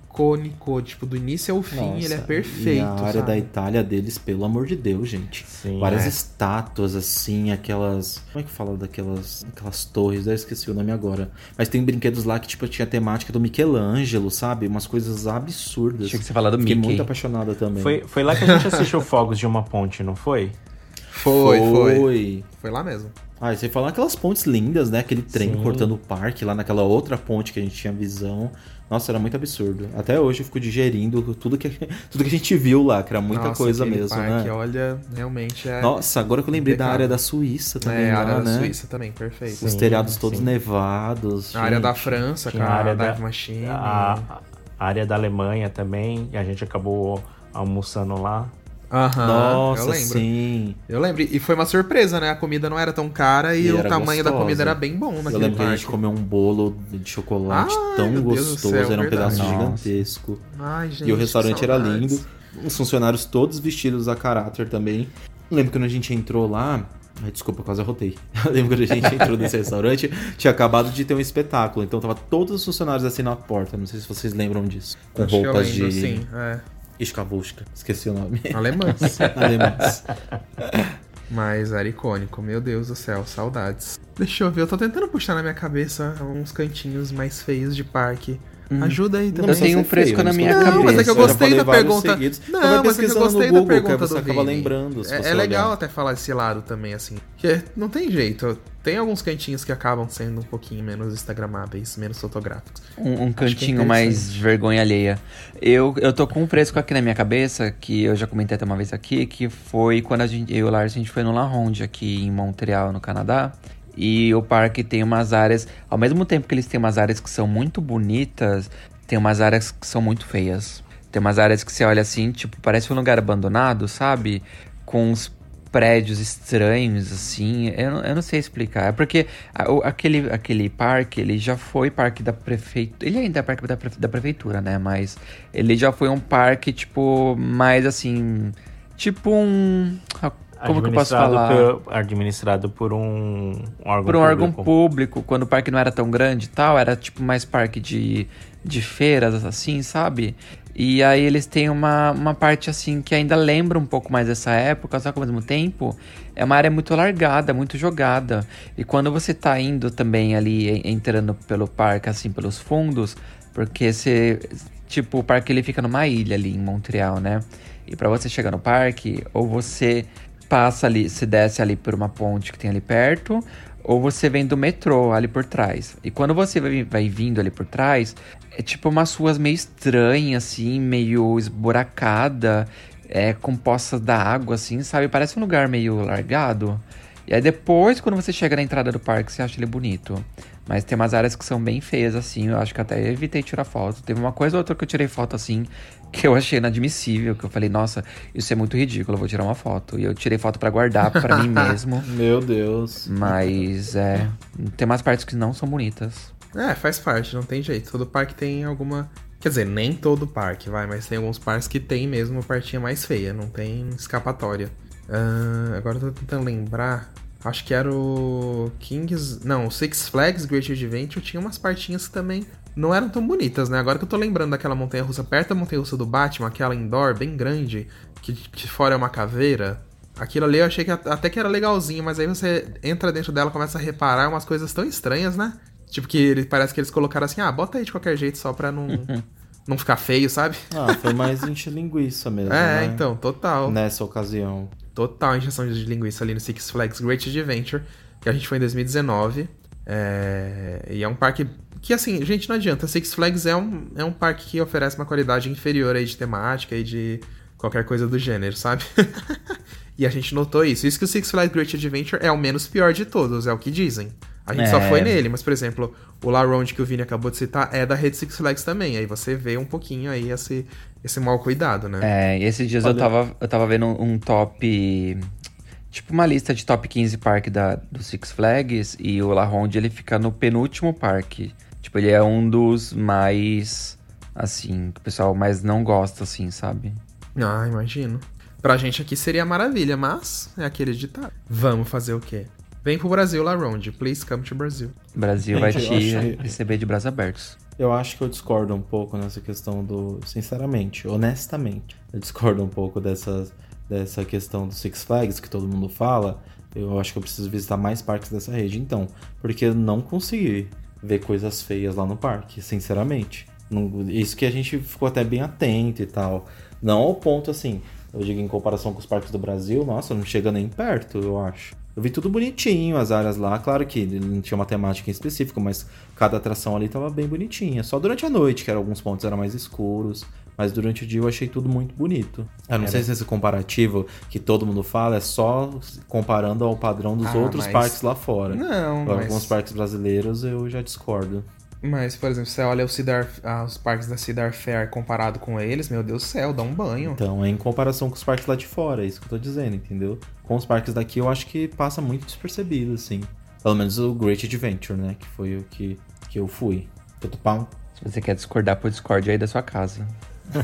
tipo, do início ao fim, Nossa, ele é perfeito. E a área sabe? da Itália deles, pelo amor de Deus, gente. Sim, Várias é. estátuas, assim, aquelas. Como é que fala daquelas. Aquelas torres? Eu esqueci o nome agora. Mas tem brinquedos lá que, tipo, tinha temática do Michelangelo, sabe? Umas coisas absurdas. Achei que você falava do Fiquei Mickey. muito apaixonada também. Foi, foi lá que a gente assistiu Fogos de uma Ponte, não foi? Foi, foi. Foi. Foi lá mesmo. Ah, e você falou aquelas pontes lindas, né? Aquele trem Sim. cortando o parque lá naquela outra ponte que a gente tinha visão. Nossa, era muito absurdo. Até hoje eu fico digerindo tudo que, tudo que a gente viu lá, que era muita Nossa, coisa mesmo, parque, né? Olha, realmente é. Nossa, agora que eu lembrei da impecável. área da Suíça também, é, a lá, área da né? Suíça também, perfeito. Os Sim, telhados todos sim. nevados. A área da gente. França, Tinha a área Dive da- Machine. A, a área da Alemanha também, e a gente acabou almoçando lá. Aham, Nossa, eu lembro. sim. Eu lembro. E foi uma surpresa, né? A comida não era tão cara e, E o tamanho da gostosa. comida era bem bom naquele Eu lembro que a parque. gente comeu um bolo de chocolate Ai, tão gostoso, céu, era um pedaço verdade. gigantesco. Ai, gente, e o restaurante era lindo. Os funcionários todos vestidos a caráter também. Eu lembro que quando a gente entrou lá. Ai, desculpa, quase arrotei. Eu lembro quando a gente entrou nesse restaurante, tinha acabado de ter um espetáculo. Então tava todos os funcionários assim na porta. Não sei se vocês lembram disso. Com Acho que eu roupas lembro, de. sim. É. Iskavushka. Esqueci o nome. Alemãs. Alemães. Mas era icônico, meu Deus do céu, saudades. Deixa eu ver, eu tô tentando puxar na minha cabeça uns cantinhos mais feios de parque. Ajuda aí também. Eu tenho um fresco na minha Não, mas é que eu cabeça. gostei Já da pergunta. seguidos. Não, mas é que eu gostei Google, da que pergunta você do acaba Vini. lembrando, se É, você é legal olhar. até falar esse lado também, assim. Porque não tem jeito. Tem alguns cantinhos que acabam sendo um pouquinho menos instagramáveis, menos fotográficos. Um, um que é cantinho mais vergonha alheia. Eu, eu tô com um fresco aqui na minha cabeça, que eu já comentei até uma vez aqui, que foi quando a gente, eu e o Lars, a gente foi no La Ronde aqui em Montreal, no Canadá. E o parque tem umas áreas, ao mesmo tempo que eles têm umas áreas que são muito bonitas, tem umas áreas que são muito feias. Tem umas áreas que você olha assim, tipo, parece um lugar abandonado, sabe? Com uns prédios estranhos, assim. Eu, eu não sei explicar. É porque a- o- aquele, aquele parque, ele já foi parque da prefeitura. Ele ainda é parque da, prefe- da prefeitura, né? Mas ele já foi um parque, tipo, mais assim. Tipo um. Como que eu posso Administrado falar? por- administrado por um, órgão por um órgão público. público, quando o parque não era tão grande e tal, era tipo mais parque de, de feiras, assim, sabe? E aí eles têm uma, uma parte assim que ainda lembra um pouco mais dessa época, só que ao mesmo tempo é uma área muito largada, muito jogada. E quando você tá indo também ali, en- entrando pelo parque, assim, pelos fundos, porque você. Tipo, o parque ele fica numa ilha ali em Montreal, né? E pra você chegar no parque, ou você passa ali, se desce ali por uma ponte que tem ali perto, ou você vem do metrô ali por trás. E quando você vai, vai vindo ali por trás, é tipo umas ruas meio estranhas, assim, meio esburacada, é, com poças da água, assim, sabe? Parece um lugar meio largado. E aí depois, quando você chega na entrada do parque, você acha ele bonito. Mas tem umas áreas que são bem feias, assim. Eu acho que até evitei tirar foto. Teve uma coisa ou outra que eu tirei foto, assim, que eu achei inadmissível. Que eu falei, nossa, isso é muito ridículo, eu vou tirar uma foto. E eu tirei foto pra guardar pra mim mesmo. Meu Deus. Mas, é... Tem umas partes que não são bonitas. É, faz parte, não tem jeito. Todo parque tem alguma. Quer dizer, nem todo parque, vai, mas tem alguns parques que tem mesmo a partinha mais feia, não tem escapatória. Ah, agora eu tô tentando lembrar. Acho que era o Kings. Não, o Six Flags Great Adventure tinha umas partinhas que também não eram tão bonitas, né? Agora que eu tô lembrando daquela montanha russa perto da montanha russa do Batman, aquela indoor bem grande, que, que fora é uma caveira. Aquilo ali eu achei que at- até que era legalzinho, mas aí você entra dentro dela e começa a reparar umas coisas tão estranhas, né? Tipo que ele, parece que eles colocaram assim, ah, bota aí de qualquer jeito só pra não, não ficar feio, sabe? Ah, foi mais encher linguiça mesmo. É, né? então, total. Nessa ocasião. Total injeção de linguiça ali no Six Flags Great Adventure, que a gente foi em 2019. É, E é um parque que, assim, gente, não adianta. Six Flags é um, é um parque que oferece uma qualidade inferior aí de temática e de qualquer coisa do gênero, sabe? e a gente notou isso. Isso que o Six Flags Great Adventure é o menos pior de todos, é o que dizem. A gente É. só foi nele, mas, por exemplo, o La Ronde que o Vini acabou de citar é da rede Six Flags também. Aí você vê um pouquinho aí esse, esse mal cuidado, né? É, esses dias eu tava, eu tava vendo um, um top. Tipo uma lista de top 15 parque da, do Six Flags e o La Ronde ele fica no penúltimo parque. Tipo, ele é um dos mais. Assim, que o pessoal mais não gosta, assim, sabe? Ah, imagino. Pra gente aqui seria maravilha, mas é aquele ditado. Vamos fazer o quê? Vem pro Brasil, La Ronde. Please come to Brasil. O Brasil vai te que- receber de braços abertos. Eu acho que eu discordo um pouco nessa questão do. Sinceramente, honestamente, eu discordo um pouco dessa, dessa questão do Six Flags que todo mundo fala. Eu acho que eu preciso visitar mais parques dessa rede, então. Porque eu não consegui ver coisas feias lá no parque, sinceramente. Não- Isso que a gente ficou até bem atento e tal. Não ao ponto assim, eu digo em comparação com os parques do Brasil, nossa, não chega nem perto, eu acho. Eu vi tudo bonitinho, as áreas lá. Claro que não tinha uma temática em específico, mas cada atração ali tava bem bonitinha. Só durante a noite, que era, alguns pontos eram mais escuros. Mas durante o dia eu achei tudo muito bonito. Eu não sei se esse comparativo que todo mundo fala é só comparando ao padrão dos Ah, outros mas- parques lá fora. Não, Agora, mas- Alguns parques brasileiros eu já discordo. Mas, por exemplo, você olha o Cedar, ah, os parques da Cedar Fair comparado com eles, meu Deus do céu, dá um banho. Então, é em comparação com os parques lá de fora, é isso que eu tô dizendo, entendeu? Com os parques daqui eu acho que passa muito despercebido, assim. Pelo menos o Great Adventure, né? Que foi o que, que eu fui. Tudo pau. Se você quer discordar por Discord aí da sua casa.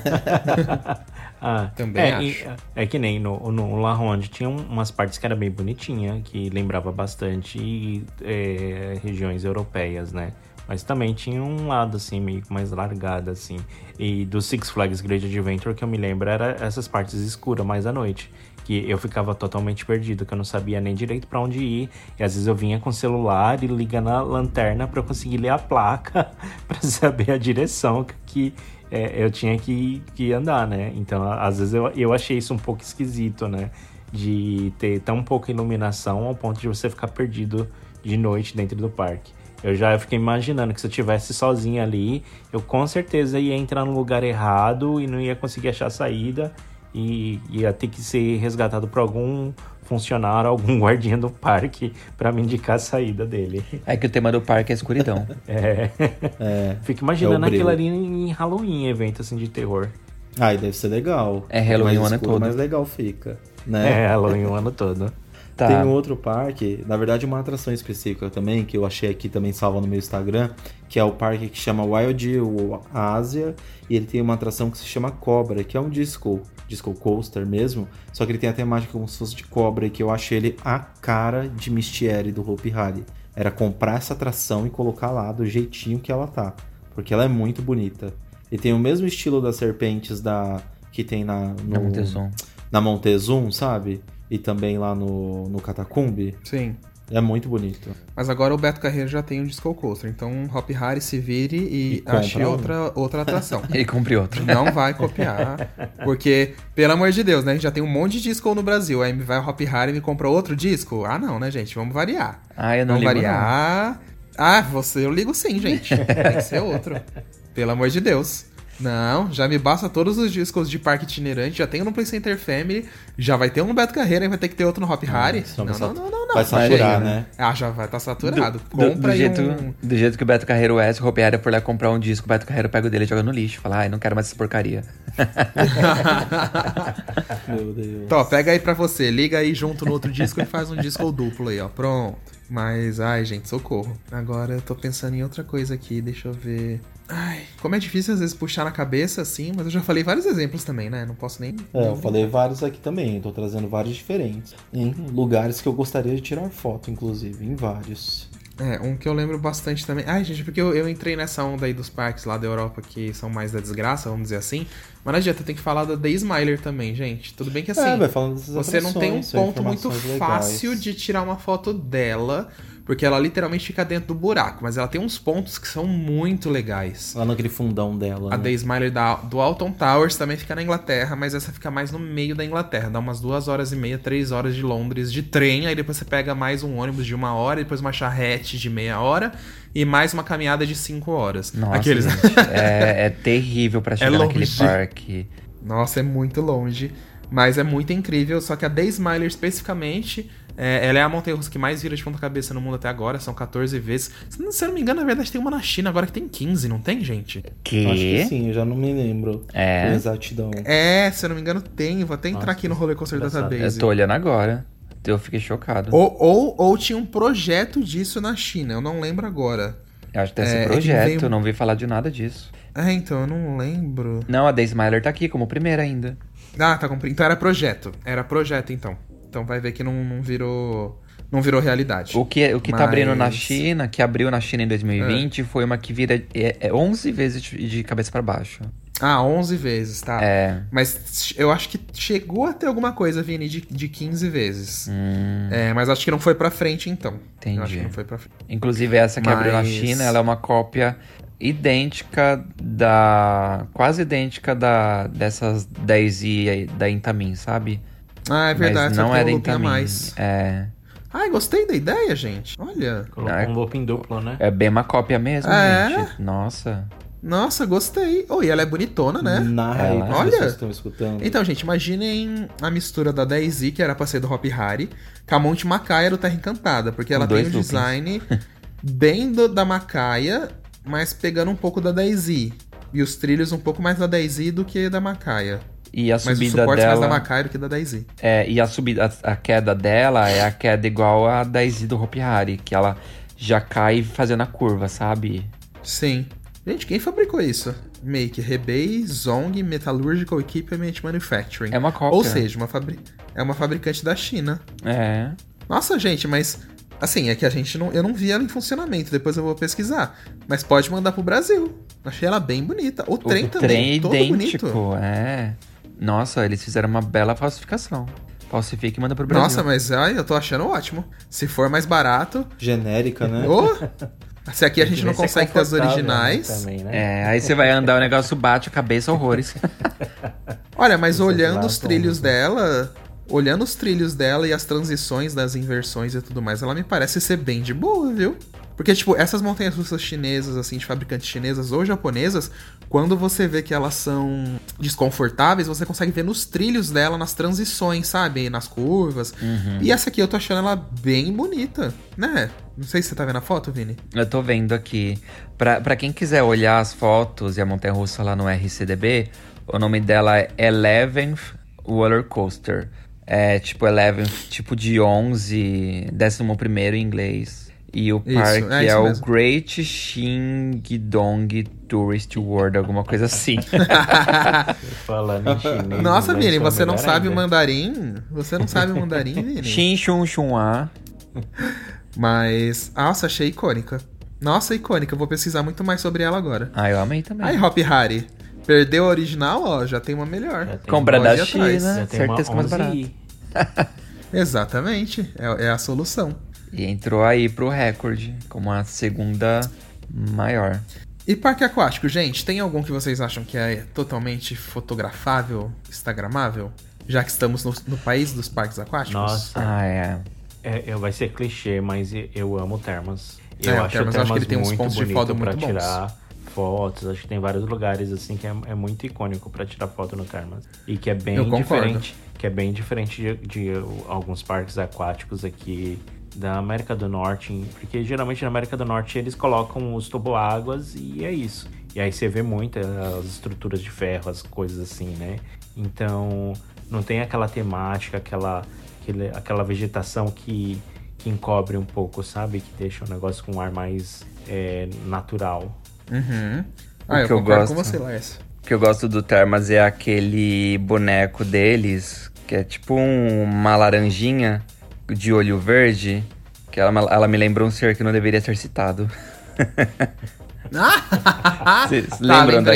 Ah, Também é, acho. e- é que nem no, no La Ronde tinha um- umas partes que era bem bonitinha, que lembrava bastante é, regiões europeias, né? Mas também tinha um lado assim, meio mais largado, assim. E do Six Flags Great Adventure, que eu me lembro, era essas partes escuras mais à noite. Que eu ficava totalmente perdido, que eu não sabia nem direito pra onde ir. E às vezes eu vinha com o celular e ligando a lanterna pra eu conseguir ler a placa, pra saber a direção que é, eu tinha que, que andar, né? Então, às vezes eu, eu achei isso um pouco esquisito, né? De ter tão pouca iluminação ao ponto de você ficar perdido de noite dentro do parque. Eu já fiquei imaginando que se eu tivesse sozinho ali, eu com certeza ia entrar no lugar errado e não ia conseguir achar a saída e ia ter que ser resgatado por algum funcionário, algum guardinha do parque para me indicar a saída dele. É que o tema do parque é escuridão. É. É. Fico imaginando É aquilo ali em Halloween, evento assim de terror. Ah, e deve ser legal. É Halloween o ano escuro, todo. mais legal fica, né? É, Halloween o ano todo. Tá. Tem um outro parque, na verdade uma atração específica também, que eu achei aqui também salva no meu Instagram, que é o parque que chama Wild Asia, e ele tem uma atração que se chama Cobra, que é um disco, disco coaster mesmo, só que ele tem a temática como se fosse de cobra, e que eu achei ele a cara de Mistieri do Hopi Hari. Era comprar essa atração e colocar lá do jeitinho que ela tá, porque ela é muito bonita. E tem o mesmo estilo das serpentes da que tem na no, Na Montezum. na Montezum, sabe? E também lá no, no Catacumbi. Sim. É muito bonito. Mas agora o Beto Carreiro já tem um Disco Coaster, então Hop Harry se vire e, E ache um. outra, outra atração. E compre outro. Não vai copiar, porque, pelo amor de Deus, né? A gente já tem um monte de disco no Brasil. Aí vai o Hop Harry e me compra outro disco? Ah, não, né, gente? Vamos variar. Ah, eu não Vamos ligo, variar. Ah, você, eu ligo sim, gente. Tem que ser outro. Pelo amor de Deus. Não, já me basta todos os discos de parque itinerante, já tenho no Play Center Family, já vai ter um no Beto Carreira e vai ter que ter outro no Hop Harry. Só Não, não, não, não, não. Vai saturar, né? Ah, já vai estar saturado. Do, Compra do, jeito, um... do jeito que o Beto Carreiro é, se o Ropiária for lá comprar um disco, o Beto Carreiro pega o dele e joga no lixo. Fala, ai, não quero mais essa porcaria. Meu Deus. Então, pega aí pra você, liga aí junto no outro disco e faz um disco duplo aí, ó. Pronto. Mas, ai, gente, socorro. Agora eu tô pensando em outra coisa aqui, deixa eu ver. Ai, como é difícil às vezes puxar na cabeça assim, mas eu já falei vários exemplos também, né? Não posso nem. É, eu falei vários aqui também, tô trazendo vários diferentes. Em lugares que eu gostaria de tirar foto, inclusive, em vários. É, um que eu lembro bastante também. Ai, gente, porque eu, eu entrei nessa onda aí dos parques lá da Europa que são mais da desgraça, vamos dizer assim. Mas não adianta, tem que falar da The Smiler também, gente. Tudo bem que assim. é, vai falando Você não tem um ponto muito legais. fácil de tirar uma foto dela, porque ela literalmente fica dentro do buraco, mas ela tem uns pontos que são muito legais. Lá naquele fundão dela. A né? The Smiler da, do Alton Towers também fica na Inglaterra, mas essa fica mais no meio da Inglaterra. Dá umas duas horas e meia, três horas de Londres de trem, aí depois você pega mais um ônibus de uma hora, depois uma charrete de meia hora e mais uma caminhada de cinco horas. Nossa, Aqueles... gente, é, é terrível pra chegar naquele longe. parque. Nossa, é muito longe. Mas é muito incrível, só que a Day Smiler especificamente, é, ela é a montanha russa que mais vira de ponta cabeça no mundo até agora, são 14 vezes. Se não, se eu não me engano, na verdade tem uma na China agora que tem 15, não tem, gente? Que? Acho que sim, eu já não me lembro. É. Com exatidão. É, se eu não me engano tem, vou até entrar Nossa, aqui no Roller Coaster. Database. Eu tô olhando agora. Eu fiquei chocado. Ou, ou, ou tinha um projeto disso na China, eu não lembro agora. Eu acho que tem É, esse projeto, veio- eu não vi falar de nada disso. É, então, eu não lembro. Não, a Day Smiler tá aqui como primeira ainda. Ah, tá cumprindo. Então era projeto. Era projeto, então. Então vai ver que não, não virou. Não virou realidade. O que, o que tá abrindo na Mas- China, que abriu na China em 2020, foi uma que vira é, é 11 vezes de, cabeça pra baixo. Ah, 11 vezes, tá. É. Mas eu acho que chegou a ter alguma coisa, Vini, de, de 15 vezes. Hum, É, mas acho que não foi pra frente, então. Eu acho Entendi. que não foi pra frente. inclusive, essa que abriu na Mas- China, ela é uma cópia idêntica da. quase idêntica da dessas 10i aí da Intamin, sabe? Ah, é verdade. Mas só não tem é um da looping a Intamin. mais. É. Ai, gostei da ideia, gente. Olha. Colocou É. um looping duplo, né? É bem uma cópia mesmo, É? gente. Nossa. Nossa, gostei. Oh, e ela é bonitona, né? Ela- para Olha. estão escutando. Então, gente, imaginem a mistura da 10i, que era pra ser do Hop Hari, com a Monte Macaia do Terra Encantada, porque ela Com tem dois o loopings. design bem do- da Macaia, mas pegando um pouco da 10i. E os trilhos um pouco mais da 10i do que da Macaia. E a Mas subida mais da dela. Macaia do que da 10i. É, e a subida, a, a queda dela é a queda igual a da Izzy do Hopi Hari, que ela já cai fazendo a curva, sabe? Sim. Gente, quem fabricou isso? Make, Rebei, Zong, Metallurgical Equipment Manufacturing. É uma cópia. Ou seja, uma fabri... é uma fabricante da China. É. Nossa, gente, mas assim, é que a gente não. Eu não vi ela em funcionamento, depois eu vou pesquisar. Mas pode mandar pro Brasil. Achei ela bem bonita. O trem o também, trem é todo idêntico, bonito. é. Nossa, eles fizeram uma bela falsificação. Falsifica e manda pro Brasil. Nossa, mas ai, eu tô achando ótimo. Se for mais barato. Genérica, né? Ô! se aqui a gente não consegue ter as confortável, originais. né, também, né? É, aí você vai andar, o negócio bate a cabeça, horrores. Olha, mas Esses olhando lá os trilhos muito- dela. Olhando os trilhos dela e as transições das inversões e tudo mais, ela me parece ser bem de boa, viu? Porque, tipo, essas montanhas russas chinesas, assim, de fabricantes chinesas ou japonesas, quando você vê que elas são desconfortáveis, você consegue ver nos trilhos dela, nas transições, sabe? Nas curvas. E essa aqui eu tô achando ela bem bonita, né? Não sei se você tá vendo a foto, Vini. Eu tô vendo aqui. Pra, pra quem quiser olhar as fotos e a montanha russa lá no RCDB, o nome dela é Eleventh Roller Coaster. É tipo Eleventh, tipo de 11, 11 em inglês. E o Isso, parque é é, o mesmo. Great Xingdong Tourist World, alguma coisa assim. Falando em chinês. Nossa, Vini, você não sabe o ainda. mandarim? Você não sabe o mandarim, Vini? Xin Chun Chun A. Mas, nossa, achei icônica. Nossa, icônica. Eu vou pesquisar muito mais sobre ela agora. Ah, eu amei também. Aí, Hop Hari. Perdeu a original, ó, já tem uma melhor. Compra da. China, certeza que é mais barato. 11i. Exatamente. É, é a solução. E entrou aí pro recorde, como a segunda maior. E parque aquático, gente, tem algum que vocês acham que é totalmente fotografável, instagramável? Já que estamos no, no país dos parques aquáticos? Nossa, Ah, é. é, é, vai ser clichê, mas eu- eu amo Termas. É, Eu o acho Termas, eu acho que ele Termas tem uns muito pontos de bonito foto pra muito bons. tirar fotos. Acho que tem vários lugares assim que é, é muito icônico pra tirar foto no Termas. E que é bem Eu concordo. diferente. Que é bem diferente de, de alguns parques aquáticos aqui da América do Norte. Porque geralmente na América do Norte eles colocam os toboáguas e é isso. E aí você vê muito as estruturas de ferro, as coisas assim, né? Então não tem aquela temática, aquela, aquele- aquela vegetação que, que encobre um pouco, sabe? Que deixa o negócio com um ar mais é, natural. Uhum. O Ah, eu que eu concordo com gosto- você, Laércio. O que eu gosto do Termas é aquele boneco deles, que é tipo um- uma laranjinha de olho verde, que ela, ela me lembra um ser que não deveria ser citado. Vocês Tá, lembram, da,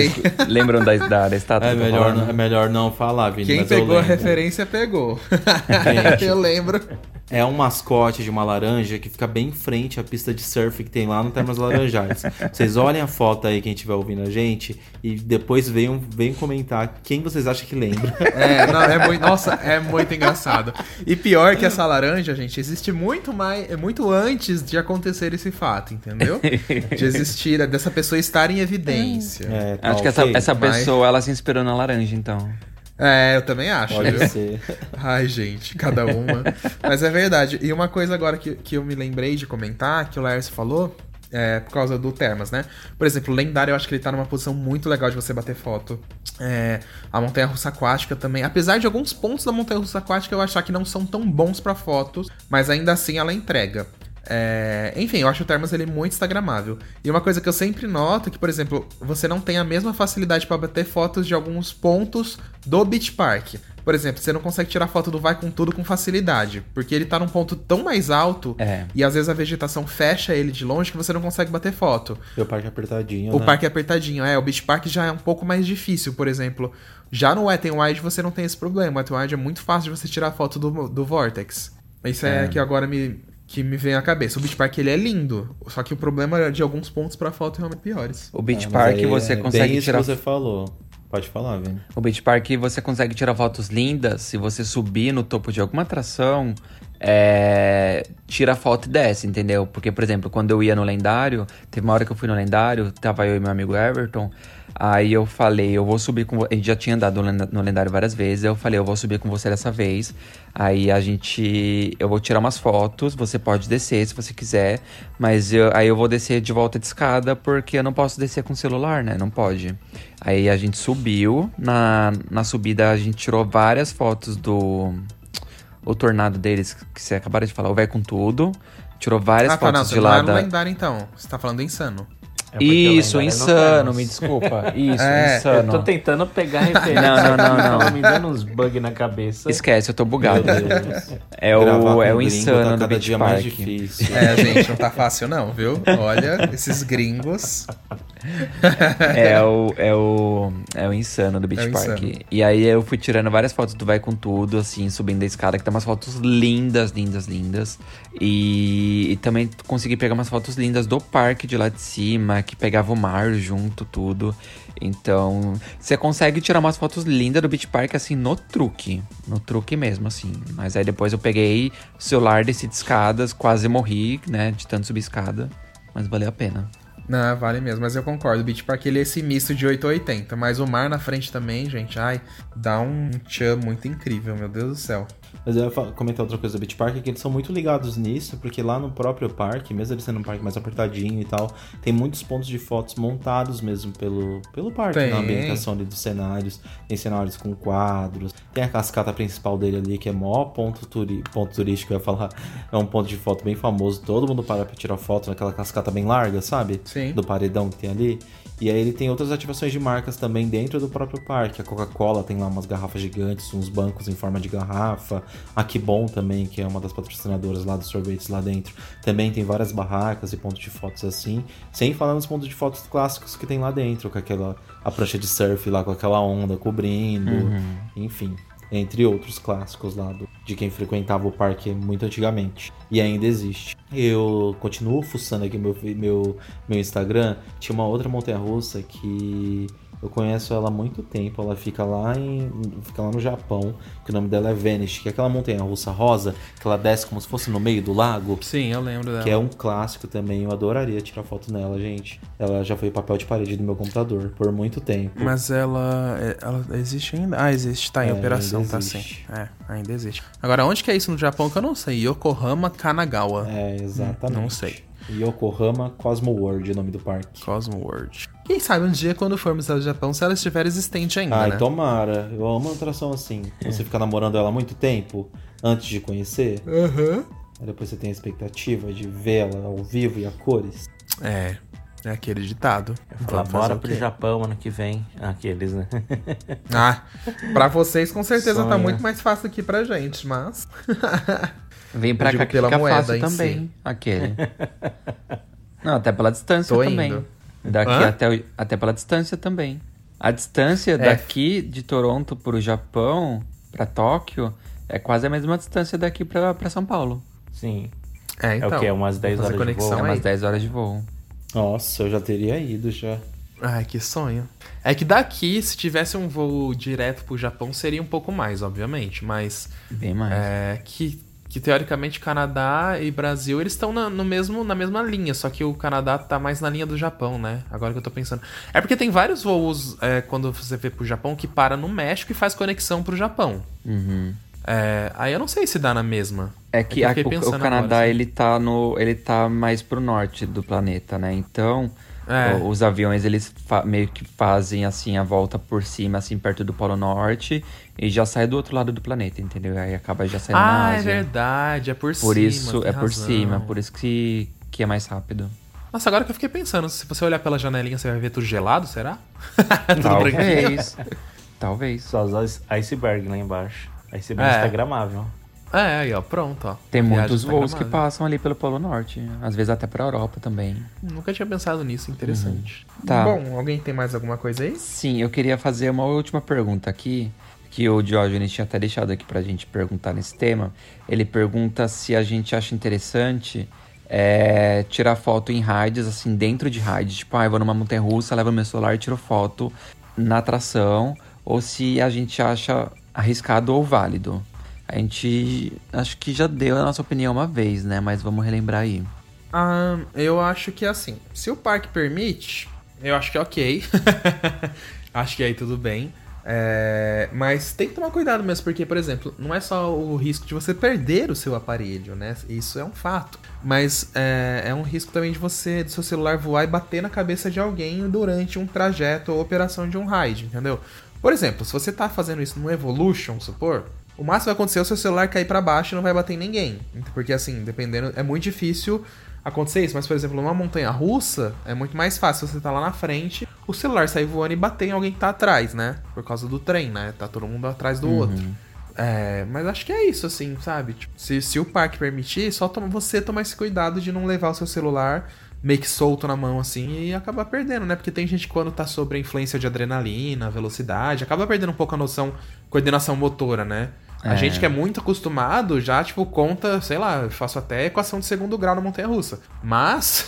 lembram da, da, da estátua? É melhor, não, é melhor não falar, Vini. Quem mas eu pegou a referência pegou. Gente. eu lembro. É um mascote de uma laranja que fica bem em frente à pista de surf que tem lá no Termas Laranjais. Vocês olhem a foto aí, quem estiver ouvindo a gente, e depois venham, venham comentar quem vocês acham que lembra. É, não, é muito, nossa, é muito engraçado. E pior que essa laranja, gente, existe muito mais, é muito antes de acontecer esse fato, entendeu? De existir, dessa pessoa estar em evidência. É, tá Acho que essa, essa Mas- pessoa, ela se inspirou na laranja, então. É, eu também acho. Pode viu? ser. Ai, gente, cada uma. Mas é verdade. E uma coisa agora que, que eu me lembrei de comentar, que o Lars falou, é por causa do Termas, né? Por exemplo, o lendário, eu acho que ele tá numa posição muito legal de você bater foto. É, a montanha russa aquática também. Apesar de alguns pontos da montanha russa aquática eu achar que não são tão bons pra fotos, mas ainda assim ela entrega. É, enfim, eu acho o Termas ele muito instagramável. E uma coisa que eu sempre noto é que, por exemplo, você não tem a mesma facilidade para bater fotos de alguns pontos do Beach Park. Por exemplo, você não consegue tirar foto do Vai Com Tudo com facilidade, porque ele tá num ponto tão mais alto É. e às vezes a vegetação fecha ele de longe que você não consegue bater foto. E o parque apertadinho, O né? parque é apertadinho, é. O Beach Park já é um pouco mais difícil, por exemplo. Já no Wet n Wild você não tem esse problema. O Wet n Wild é muito fácil de você tirar foto do, do Vortex. Isso é, que agora me, que me vem à cabeça. O Beach Park ele é lindo, só que o problema é de alguns pontos pra foto realmente piores. O Beach É, Park você é consegue bem isso tirar que você falou. Pode falar, Vini. O Beach Park você consegue tirar fotos lindas se você subir no topo de alguma atração, é, tira a foto e desce, entendeu? Porque, por exemplo, quando eu ia no lendário, teve uma hora que eu fui no lendário, tava eu e meu amigo Everton, aí eu falei, eu vou subir com você. A gente já tinha andado no lendário várias vezes, eu falei, eu vou subir com você dessa vez. Aí a gente. Eu vou tirar umas fotos, você pode descer se você quiser, mas eu- aí eu vou descer de volta de escada porque eu não posso descer com celular, né? Não pode. Aí a gente subiu, na, na subida a gente tirou várias fotos do. O tornado deles, que você acabaram de falar, o Vai com Tudo. Tirou várias ah, tá, fotos não, de não lá é no da. lendário então. Você tá falando do insano. É Isso, não insano, me desculpa. Isso, É, insano. Eu tô tentando pegar referência. Não, não, não, não. Me dando uns bugs na cabeça. Esquece, eu tô bugado. Meu Deus. É o, é o gringo insano tá do Beach dia Park. mais difícil. É, gente, não tá fácil não, viu? Olha, esses gringos. É o, é o, é o insano do Beach É Park. insano. E aí eu fui tirando várias fotos do Vai Com Tudo, assim, subindo a escada, que tem umas fotos lindas, lindas, lindas. E, e também consegui pegar umas fotos lindas do parque de lá de cima, que pegava o mar junto, tudo. Então, você consegue tirar umas fotos lindas do Beach Park, assim, no truque. No truque mesmo, assim. Mas aí depois eu peguei o celular, desci de escadas, quase morri, né, de tanto subir escada. Mas valeu a pena. Não, vale mesmo, mas eu concordo. O Beach Park ele é esse misto de 8 a 80, mas o mar na frente também, gente, ai, dá um tchan muito incrível, meu Deus do céu. Mas eu ia comentar outra coisa do Beach Park, é que eles são muito ligados nisso, porque lá no próprio parque, mesmo ele sendo um parque mais apertadinho e tal, tem muitos pontos de fotos montados mesmo pelo, pelo parque, Tem. na ambientação ali dos cenários. Tem cenários com quadros, tem a cascata principal dele ali, que é maior ponto, turi ponto turístico, eu ia falar, é um ponto de foto bem famoso, todo mundo para pra tirar foto naquela cascata bem larga, sabe? Sim. Do paredão que tem ali. E aí ele tem outras ativações de marcas também dentro do próprio parque. A Coca-Cola tem lá umas garrafas gigantes, uns bancos em forma de garrafa. A Kibon também, que é uma das patrocinadoras lá dos sorvetes lá dentro, também tem várias barracas e pontos de fotos assim. Sem falar nos pontos de fotos clássicos que tem lá dentro, com aquela a prancha de surf lá com aquela onda cobrindo, enfim. Entre outros clássicos lá do- de quem frequentava o parque muito antigamente. E ainda existe. Eu continuo fuçando aqui meu, meu, meu Instagram. Tinha uma outra montanha russa que eu conheço ela há muito tempo. Ela fica lá em. Fica lá no Japão. Que o nome dela é Venice, que é aquela montanha russa rosa, que ela desce como se fosse no meio do lago. Sim, eu lembro dela. Que é um clássico também, eu adoraria tirar foto nela, gente. Ela já foi papel de parede do meu computador por muito tempo. Mas ela, é- ela existe ainda? Ah, existe, tá em É, operação, tá sim. É, ainda existe. Agora, onde que é isso no Japão que eu não sei? Yokohama Kanagawa. É, exatamente. Não sei. Yokohama Cosmo World, o nome do parque. Cosmo World. Quem sabe um dia quando formos ao Japão, se ela estiver existente ainda, Ai, né? tomara. Eu amo uma atração assim. Você fica namorando ela há muito tempo antes de conhecer. Aham. Aí depois você tem a expectativa de vê-la ao vivo e a cores. É, é aquele ditado. Falar, bora o pro? Japão ano que vem. Aqueles, né? Ah, pra vocês com certeza tá Sonha. muito mais fácil aqui pra gente, mas... Vem pra cá que pela fica moeda fácil em também, si. aquele. Não, até pela distância Tô também. indo. Daqui Hã? até, o- até pela distância também. A distância É. daqui de Toronto pro Japão, pra Tóquio, é quase a mesma distância daqui pra, pra São Paulo. Sim. É, então. é o que? Umas 10 fazer horas de voo? É umas 10 horas de voo. Nossa, eu já teria ido já. Ai, que sonho. É que daqui, se tivesse um voo direto pro Japão, seria um pouco mais, obviamente. Mas Bem mais. é que que teoricamente Canadá e Brasil eles estão na, no mesmo, na mesma linha, só que o Canadá tá mais na linha do Japão, né? Agora que eu tô pensando. É porque tem vários voos é, quando você vê pro Japão que para no México e faz conexão pro Japão. Uhum. É, aí eu não sei se dá na mesma. É que, eu a- fiquei o, o Canadá, agora, assim. ele tá no. ele tá mais pro norte do planeta, né? Então, É. os aviões, eles meio que fazem assim a volta por cima, assim, perto do Polo Norte, e já sai do outro lado do planeta, entendeu? Aí acaba já saindo na Ah, é verdade, é por, Por cima. isso, é por razão. cima, por isso que, que é mais rápido. Nossa, agora que eu fiquei pensando, se você olhar pela janelinha, você vai ver tudo gelado, será? tudo. Talvez. Talvez. Só os iceberg lá embaixo. Iceberg É. instagramável. É, aí, ó, pronto, ó. Tem Viagem muitos voos que passam ali pelo Polo Norte, às vezes até pra Europa também. Nunca tinha pensado nisso, interessante. Tá. Bom, alguém tem mais alguma coisa aí? Sim, eu queria fazer uma última pergunta aqui, que o Diógenes tinha até deixado aqui pra gente perguntar nesse tema. Ele pergunta se a gente acha interessante é, tirar foto em rides, assim, dentro de rides. Tipo, ah, eu vou numa montanha russa, levo meu celular e tiro foto na atração. Ou se a gente acha arriscado ou válido. A gente acho que já deu a nossa opinião uma vez, né? Mas vamos relembrar aí. Ah, eu acho que assim, se o parque permite, eu acho que é ok. acho que aí tudo bem. É, mas tem que tomar cuidado mesmo, porque, por exemplo, não é só o risco de você perder o seu aparelho, né? Isso é um fato. Mas é, é um risco também de você, do seu celular voar e bater na cabeça de alguém durante um trajeto ou operação de um ride, entendeu? Por exemplo, se você tá fazendo isso no Evolution, supor, o máximo que vai acontecer é o seu celular cair pra baixo e não vai bater em ninguém. Porque assim, dependendo, é muito difícil acontecer isso. Mas, por exemplo, numa montanha russa, é muito mais fácil você tá lá na frente, o celular sair voando e bater em alguém que tá atrás, né? Por causa do trem, né? Tá todo mundo atrás do outro. É, mas acho que é isso, assim, sabe? Tipo, se, se o parque permitir, só toma, você tomar esse cuidado de não levar o seu celular meio que solto na mão, assim, e acabar perdendo, né? Porque tem gente que quando tá sob a influência de adrenalina, velocidade, acaba perdendo um pouco a noção, coordenação motora, né? A É. gente que é muito acostumado já, tipo, conta, sei lá, eu faço até equação de segundo grau na montanha russa. Mas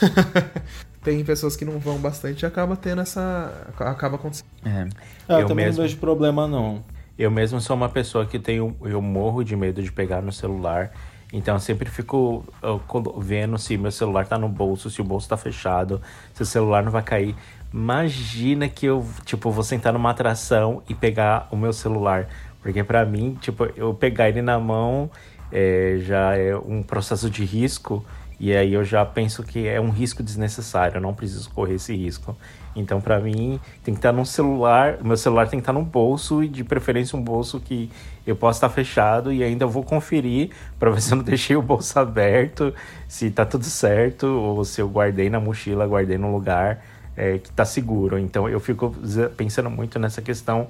tem pessoas que não vão bastante e acaba tendo essa. acaba acontecendo. É. Ah, eu, Eu também mesmo. não vejo problema, não. Eu mesmo sou uma pessoa que tenho, eu morro de medo de pegar no celular. Então eu sempre fico eu, vendo se meu celular tá no bolso, se o bolso tá fechado, se o celular não vai cair. Imagina que eu, tipo, vou sentar numa atração e pegar o meu celular. Porque pra mim, tipo, eu pegar ele na mão é, já é um processo de risco. E aí eu já penso que é um risco desnecessário, eu não preciso correr esse risco. Então, pra mim, tem que estar num celular, meu celular tem que estar num bolso e de preferência um bolso que eu possa estar fechado e ainda vou conferir pra ver se eu não deixei o bolso aberto, se tá tudo certo ou se eu guardei na mochila, guardei num lugar é, que tá seguro. Então, eu fico pensando muito nessa questão,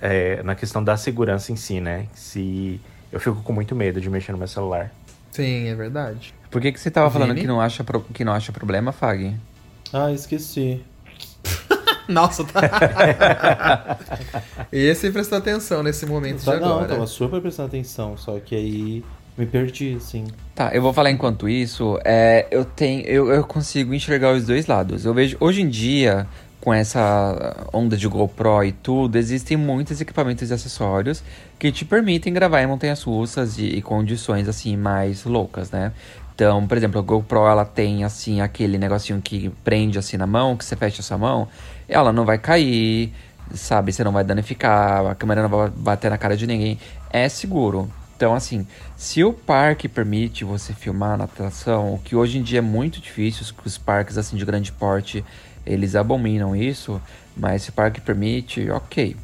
é, na questão da segurança em si, né? Se eu fico com muito medo de mexer no meu celular. Sim, é verdade. Por que, que você tava falando Vini? que não, acha pro- que não acha problema, Fag? Ah, esqueci. Nossa, tá. Esse prestou atenção nesse momento Tá, de não, agora. tava super prestando atenção, só que aí me perdi, assim. Tá, eu vou falar enquanto isso. É, eu tenho, eu, eu consigo enxergar os dois lados. Eu vejo hoje em dia, com essa onda de GoPro e tudo, existem muitos equipamentos e acessórios que te permitem gravar em montanhas russas e, e condições assim mais loucas, né? Então, por exemplo, a GoPro ela tem assim aquele negocinho que prende assim na mão, que você fecha a sua mão, ela não vai cair, sabe? Você não vai danificar, a câmera não vai bater na cara de ninguém. É seguro. Então, assim, se o parque permite você filmar na atração, o que hoje em dia é muito difícil, os- parques assim de grande porte, eles abominam isso, mas se o parque permite, ok.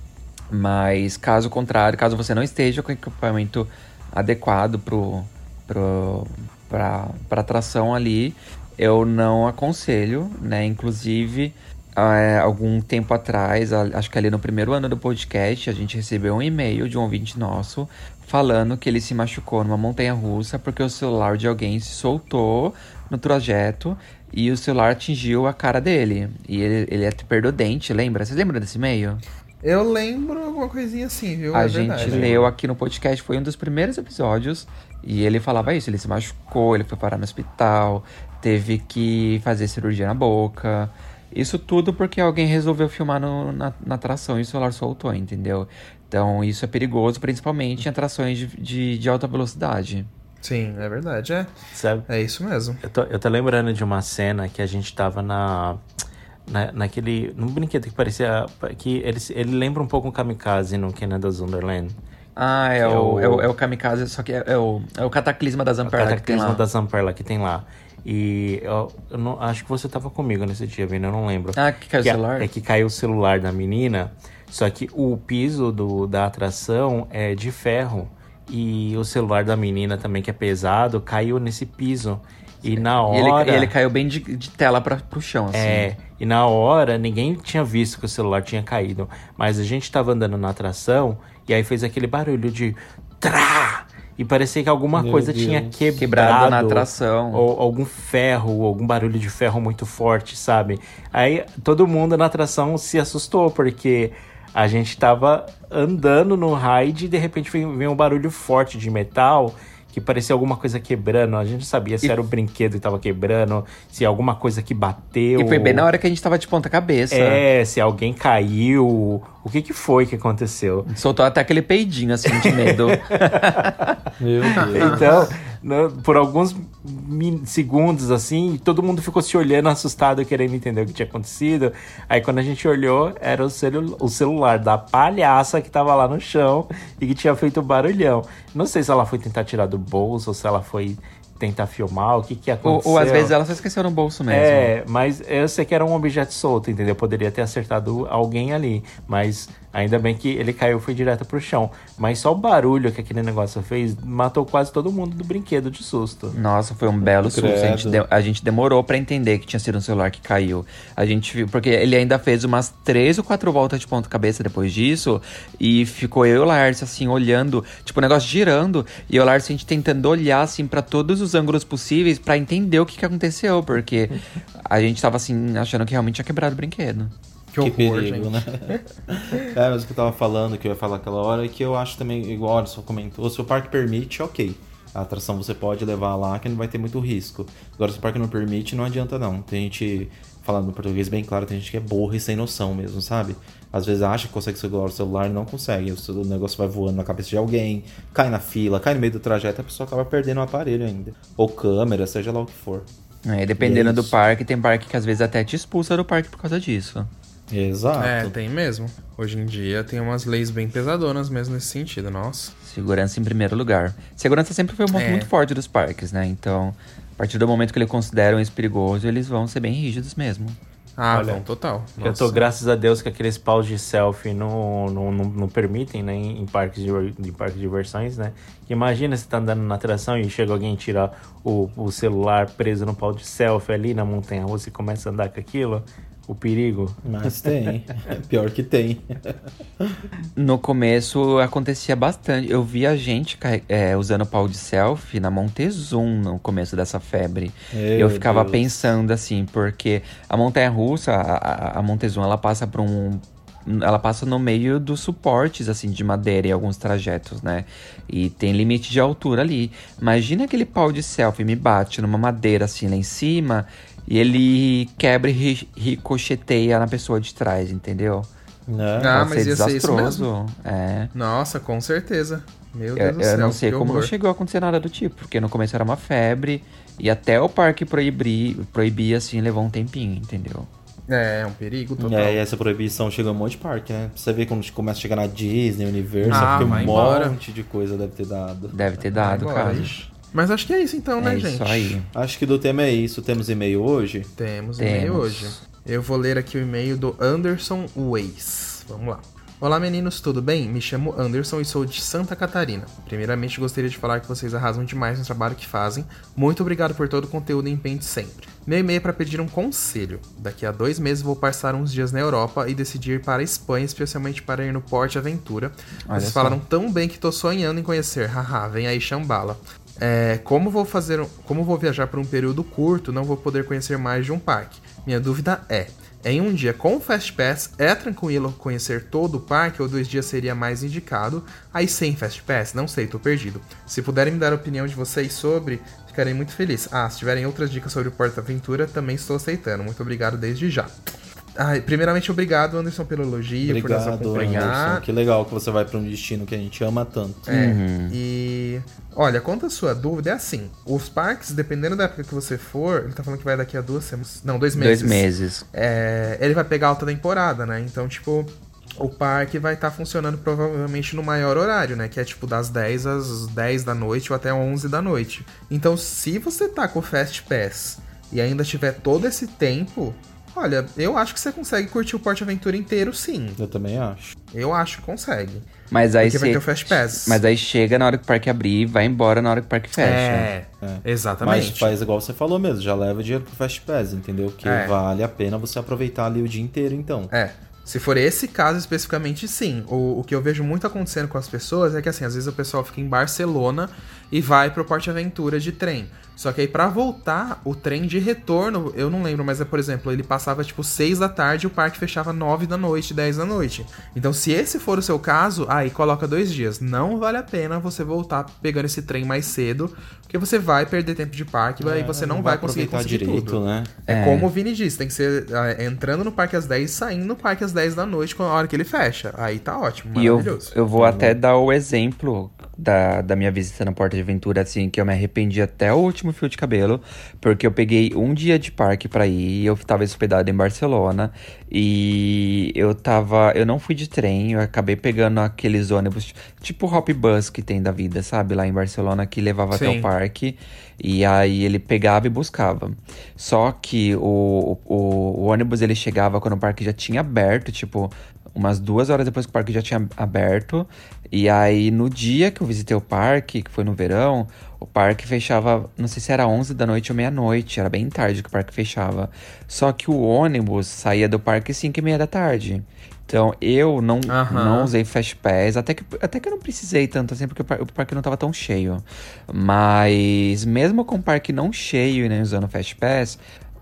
Mas caso contrário, caso você não esteja com equipamento adequado pro, pro, pra, atração ali, eu não aconselho, né? Inclusive, é, algum tempo atrás, acho que ali no primeiro ano do podcast, a gente recebeu um e-mail de um ouvinte nosso falando que ele se machucou numa montanha russa porque o celular de alguém se soltou no trajeto e o celular atingiu a cara dele. E ele, ele até perdeu o dente, lembra? Você lembra desse e-mail? Eu lembro alguma coisinha assim, viu? A É gente verdade. leu aqui no podcast, foi um dos primeiros episódios, e ele falava isso, ele se machucou, ele foi parar no hospital, teve que fazer cirurgia na boca. Isso tudo porque alguém resolveu filmar no- na, na atração e o celular soltou, entendeu? Então isso é perigoso, principalmente em atrações de, de, de alta velocidade. Sim, é verdade, é. Sabe? É isso mesmo. Eu tô, eu tô lembrando de uma cena que a gente tava na. na naquele. num brinquedo que parecia. que ele, ele lembra um pouco um kamikaze no Canada's Wonderland. Ah, é, É o, o- é, o, é o Kamikaze, só que é, é o, é o Cataclisma da O Zamperla que tem cataclisma lá. da Zamperla que tem lá. E eu, eu não, acho que você tava comigo nesse dia, Vini, eu não lembro. Ah, que caiu o a- celular? É que caiu o celular da menina, só que o piso do, da atração é de ferro. E o celular da menina também, que é pesado, caiu nesse piso. E na E ele, hora. e ele caiu bem de, de tela pra, pro chão, assim. É, e na hora ninguém tinha visto que o celular tinha caído. Mas a gente tava andando na atração e aí fez aquele barulho de trá! E parecia que alguma Meu coisa Deus. tinha quebrado. Quebrado na atração. Ou algum ferro, ou algum barulho de ferro muito forte, sabe? Aí todo mundo na atração se assustou, porque a gente tava andando no ride e de repente veio, veio um barulho forte de metal que parecia alguma coisa quebrando. A gente não sabia se E- era o brinquedo que tava quebrando, se alguma coisa que bateu. E foi bem na hora que a gente tava de ponta cabeça. É, se alguém caiu. O que que foi que aconteceu? Soltou até aquele peidinho, assim, de medo. Meu Deus. Então, né, por alguns segundos, assim, todo mundo ficou se olhando assustado, querendo entender o que tinha acontecido. Aí quando a gente olhou, era o, celu o celular da palhaça que tava lá no chão e que tinha feito barulhão. Não sei se ela foi tentar tirar do bolso ou se ela foi tentar filmar, o que que ou, aconteceu. ou às vezes ela só esqueceu no bolso mesmo. É, mas eu sei que era um objeto solto, entendeu? Poderia ter acertado alguém ali. Mas ainda bem que ele caiu e foi direto pro chão. Mas só o barulho que aquele negócio fez matou quase todo mundo do brinquedo de susto. Nossa, foi um belo susto. A gente, de- a gente demorou pra entender que tinha sido um celular que caiu. A gente viu, porque ele ainda fez umas três ou quatro voltas de ponta cabeça depois disso. E ficou eu e o Lars, assim, olhando, tipo, o negócio girando. E o Lars, a gente tentando olhar, assim, pra todos os ângulos possíveis pra entender o que, que aconteceu. Porque a gente tava, assim, achando que realmente tinha quebrado o brinquedo. Que Que horror, perigo, gente. né? é, mas o que eu tava falando, que eu ia falar aquela hora, é que eu acho também, igual o Alisson comentou, se o parque permite, ok. A atração você pode levar lá que não vai ter muito risco. Agora, se o parque não permite, não adianta não. Tem gente, falando no português bem claro, tem gente que é burra e sem noção mesmo, sabe? Às vezes acha que consegue segurar o celular e não consegue. O negócio vai voando na cabeça de alguém, cai na fila, cai no meio do trajeto, a pessoa acaba perdendo o aparelho ainda. Ou câmera, seja lá o que for. É, dependendo é do parque, tem parque que às vezes até te expulsa do parque por causa disso. Exato. É, tem mesmo. Hoje em dia tem umas leis bem pesadonas mesmo nesse sentido, nossa. Segurança em primeiro lugar. Segurança sempre foi um ponto É. muito forte dos parques, né? Então, a partir do momento que eles consideram isso perigoso, eles vão ser bem rígidos mesmo. Ah, Olha, bom, total. Eu tô, Nossa. graças a Deus, que aqueles paus de selfie não, não, não, não permitem, né? Em, parques de, em parques de diversões, né? Que imagina você tá andando na atração e chega alguém e tira o, o celular preso no pau de selfie ali na montanha russa e começa a andar com aquilo. O perigo. Mas tem. Pior que tem. No começo acontecia bastante. Eu vi a gente é, usando pau de selfie na Montezum no começo dessa febre. Meu eu ficava Deus. pensando assim, porque a montanha russa, a, a, a Montezum, ela passa por um. Ela passa no meio dos suportes, assim, de madeira em alguns trajetos, né? E tem limite de altura ali. Imagina aquele pau de selfie me bate numa madeira assim lá em cima e ele quebra e ri- ricocheteia na pessoa de trás, entendeu? Né? Ah, mas ser ia ser isso desastroso. É. Nossa, com certeza. Meu Eu, Deus do eu céu. não sei como não chegou a acontecer nada do tipo, porque no começo era uma febre e até o parque proibir, proibir assim levou um tempinho, entendeu? É, é um perigo total. É, e essa proibição chega em um monte de parque, né? Você vê quando começa a chegar na Disney, Universal, Ah, porque um embora. monte de coisa deve ter dado. Deve ter dado, cara. Mas acho que é isso então, né, é gente? isso aí. Acho que do tema é isso. Temos e-mail hoje? Temos e-mail Temos. hoje. Eu vou ler aqui o e-mail do Anderson Weiss. Vamos lá. Olá meninos, tudo bem? Me chamo Anderson e sou de Santa Catarina. Primeiramente gostaria de falar que vocês arrasam demais no trabalho que fazem. Muito obrigado por todo o conteúdo e empenho de sempre. Meu e-mail é para pedir um conselho. Daqui a dois meses vou passar uns dias na Europa e decidi ir para a Espanha, especialmente para ir no Porte Aventura. Olha Vocês só. falaram tão bem que tô sonhando em conhecer. Haha, vem aí chambala. É, como vou fazer, como vou viajar por um período curto, não vou poder conhecer mais de um parque. Minha dúvida é: em um dia com o Fast Pass é tranquilo conhecer todo o parque ou dois dias seria mais indicado? Aí sem Fast Pass, não sei, tô perdido. Se puderem me dar a opinião de vocês sobre, ficarei muito feliz. Ah, se tiverem outras dicas sobre o Porta Aventura, também estou aceitando. Muito obrigado desde já. Ah, primeiramente, obrigado, Anderson, pelo elogio, por nos Obrigado, acompanhar. Anderson. Que legal que você vai pra um destino que a gente ama tanto. É, e Maria. Olha, quanto à sua dúvida, é assim: os parques, dependendo da época que você for, ele tá falando que vai daqui a duas semanas. Não, dois meses. Dois meses. É, ele vai pegar alta temporada, né? Então, tipo, o parque vai estar funcionando provavelmente no maior horário, né? Que é tipo das 10 às 10 da noite ou até 11 da noite. Então, se você tá com o Fast Pass e ainda tiver todo esse tempo, olha, eu acho que você consegue curtir o Porte Aventura inteiro sim. Eu também acho. Eu acho que consegue. Mas aí Porque vai ter o Fast Pass. Mas aí chega na hora que o parque abrir e vai embora na hora que o parque fecha. É, É. exatamente. Mas faz igual você falou mesmo, já leva dinheiro pro Fast Pass, entendeu? Que É. vale a pena você aproveitar ali o dia inteiro, então. É. Se for esse caso especificamente, sim. O, o que eu vejo muito acontecendo com as pessoas é que, assim, às vezes o pessoal fica em Barcelona e vai pro Porte Aventura de trem. Só que aí, pra voltar, o trem de retorno, eu não lembro, mas é, por exemplo, ele passava tipo 6 da tarde e o parque fechava 9 da noite, 10 da noite. Então, se esse for o seu caso, aí coloca dois dias. Não vale a pena você voltar pegando esse trem mais cedo, porque você vai perder tempo de parque e aí você não, vai conseguir aproveitar conseguir direito, tudo. né? É, É. como o Vini disse, tem que ser ah, entrando no parque às 10 e saindo no parque às 10 da noite com a hora que ele fecha. Aí tá ótimo, E eu, maravilhoso. eu vou até dar o exemplo da, da minha visita na Porta de Aventura, assim, que eu me arrependi até o último fio de cabelo, porque eu peguei um dia de parque pra ir, eu tava hospedado em Barcelona, e eu tava. Eu não fui de trem, eu acabei pegando aqueles ônibus, tipo Hop Bus que tem da vida, sabe? Lá em Barcelona, que levava até Sim. o parque. E aí ele pegava e buscava. Só que o, o, o ônibus ele chegava quando o parque já tinha aberto, tipo, umas duas horas depois que o parque já tinha aberto. E aí no dia que eu visitei o parque, que foi no verão, o parque fechava, não sei se era 11 da noite ou meia-noite, era bem tarde que o parque fechava. Só que o ônibus saía do parque 5 e meia da tarde. Então eu não, Aham. não usei Fast Pass, até que, até que eu não precisei tanto assim, porque o, par- o parque não tava tão cheio. Mas mesmo com o parque não cheio e nem usando Fast Pass,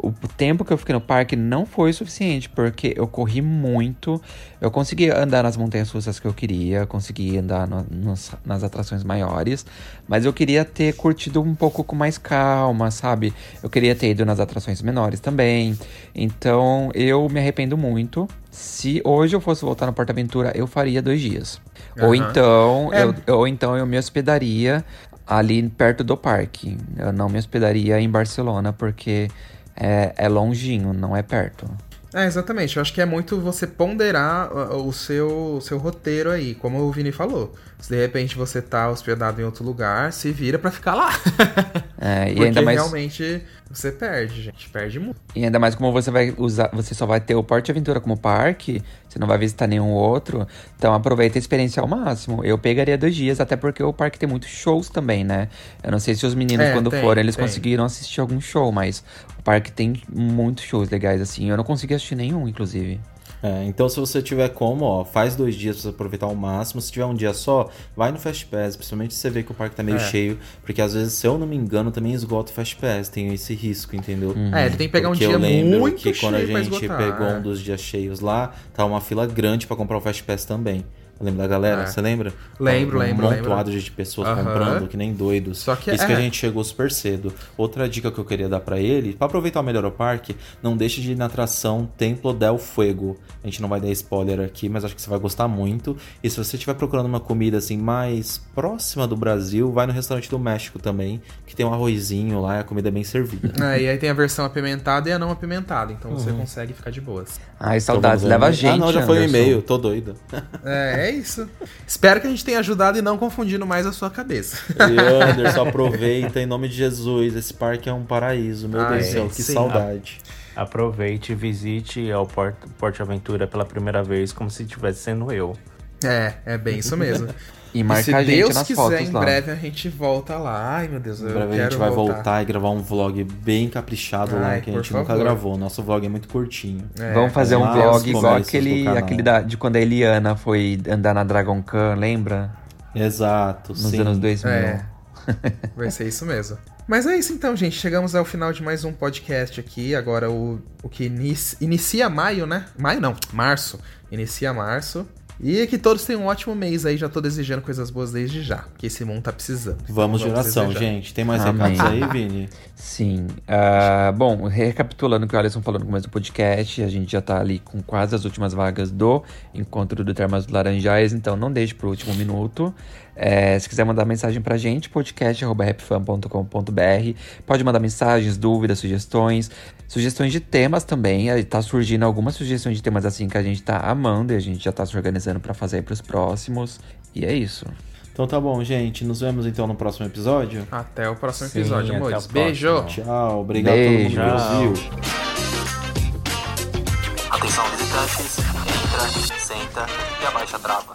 o tempo que eu fiquei no parque não foi o suficiente, porque eu corri muito, eu consegui andar nas montanhas russas que eu queria, consegui andar no- nos- nas atrações maiores, mas eu queria ter curtido um pouco com mais calma, sabe? Eu queria ter ido nas atrações menores também. Então eu me arrependo muito. Se hoje eu fosse voltar no Porta Aventura, eu faria dois dias. Ou Aham. então, É. eu, ou então eu me hospedaria ali perto do parque. Eu não me hospedaria em Barcelona, porque é, é longinho, não é perto. É, exatamente. Eu acho que é muito você ponderar uh, o seu, o seu roteiro aí, como o Vini falou. Se de repente você tá hospedado em outro lugar, se vira pra ficar lá. É, e Porque ainda mais realmente você perde, gente. Perde muito. E ainda mais como você vai usar, você só vai ter o Porte Aventura como parque, você não vai visitar nenhum outro, então aproveita a experiência ao máximo. Eu pegaria dois dias, até porque o parque tem muitos shows também, né? Eu não sei se os meninos, É, quando tem, foram, eles tem. conseguiram assistir algum show, mas o parque tem muitos shows legais, assim. Eu não consegui assistir nenhum, inclusive. É, então se você tiver como, ó, faz dois dias pra você aproveitar ao máximo. Se tiver um dia só, vai no Fast Pass, principalmente se você vê que o parque tá meio É. cheio, porque às vezes, se eu não me engano, também esgota o Fast Pass, tem esse risco, entendeu? É, ele tem que pegar Porque um dia eu lembro muito que quando a gente esgotar, pegou é. um dos dias cheios lá, tava uma fila grande pra comprar o Fast Pass também. Lembra da galera? É. Você lembra? Lembro, Tava lembro, Um lembro. montoado de pessoas Aham. comprando, que nem doidos. Só que Isso que é. a gente chegou super cedo. Outra dica que eu queria dar pra ele, pra aproveitar melhor o parque, não deixe de ir na atração Templo del Fuego. A gente não vai dar spoiler aqui, mas acho que você vai gostar muito. E se você estiver procurando uma comida assim mais próxima do Brasil, vai no restaurante do México também, que tem um arrozinho lá e a comida é bem servida. É, e aí tem a versão apimentada e a não apimentada, então você Uhum. consegue ficar de boas. Ai, saudades, Então, leva a gente, Ah, não, já foi o Anderson. e-mail, tô doido. É, é isso. Espero que a gente tenha ajudado e não confundindo mais a sua cabeça. E Anderson, aproveita em nome de Jesus. Esse parque é um paraíso, meu Ah, Deus é, do céu, que sim. saudade. Aproveite e visite ao Porto, Porto Aventura pela primeira vez, como se estivesse sendo eu. É, é bem isso mesmo. E marca se a gente Deus nas quiser, fotos em lá. breve a gente volta lá. Ai, meu Deus, eu Em breve a quero gente vai voltar. voltar. e gravar um vlog bem caprichado lá, Ai, que a gente nunca favor. gravou. Nosso vlog é muito curtinho. É, Vamos fazer um lá vlog igual aquele, aquele da, de quando a Eliana foi andar na Dragon Khan, lembra? Exato, Nos sim. anos 2000. É. Vai ser isso mesmo. Mas é isso então, gente. Chegamos ao final de mais um podcast aqui. Agora o, o que inicia, inicia maio, né? Maio não, março. Inicia março. E que todos tenham um ótimo mês aí, já tô desejando coisas boas desde já, porque esse mundo tá precisando. Vamos de oração, desejar. gente. Tem mais Amém. recados aí, Vini? Sim. Ah, bom, recapitulando o que o Alisson falou no começo do podcast, a gente já tá ali com quase as últimas vagas do Encontro do Termas do Laranjais, então não deixe pro último minuto. É, se quiser mandar mensagem pra gente, podcast.rapfan.com.br. Pode mandar mensagens, dúvidas, sugestões. Sugestões de temas também. Tá surgindo algumas sugestões de temas assim que a gente tá amando e a gente já tá se organizando pra fazer aí pros próximos. E é isso. Então tá bom, gente. Nos vemos então no próximo episódio. Até o próximo Sim, episódio, amores. próximo. Beijo! Tchau. Obrigado Beijo. a todo mundo que ouviu. Atenção visitantes, entra, senta e abaixa a trava.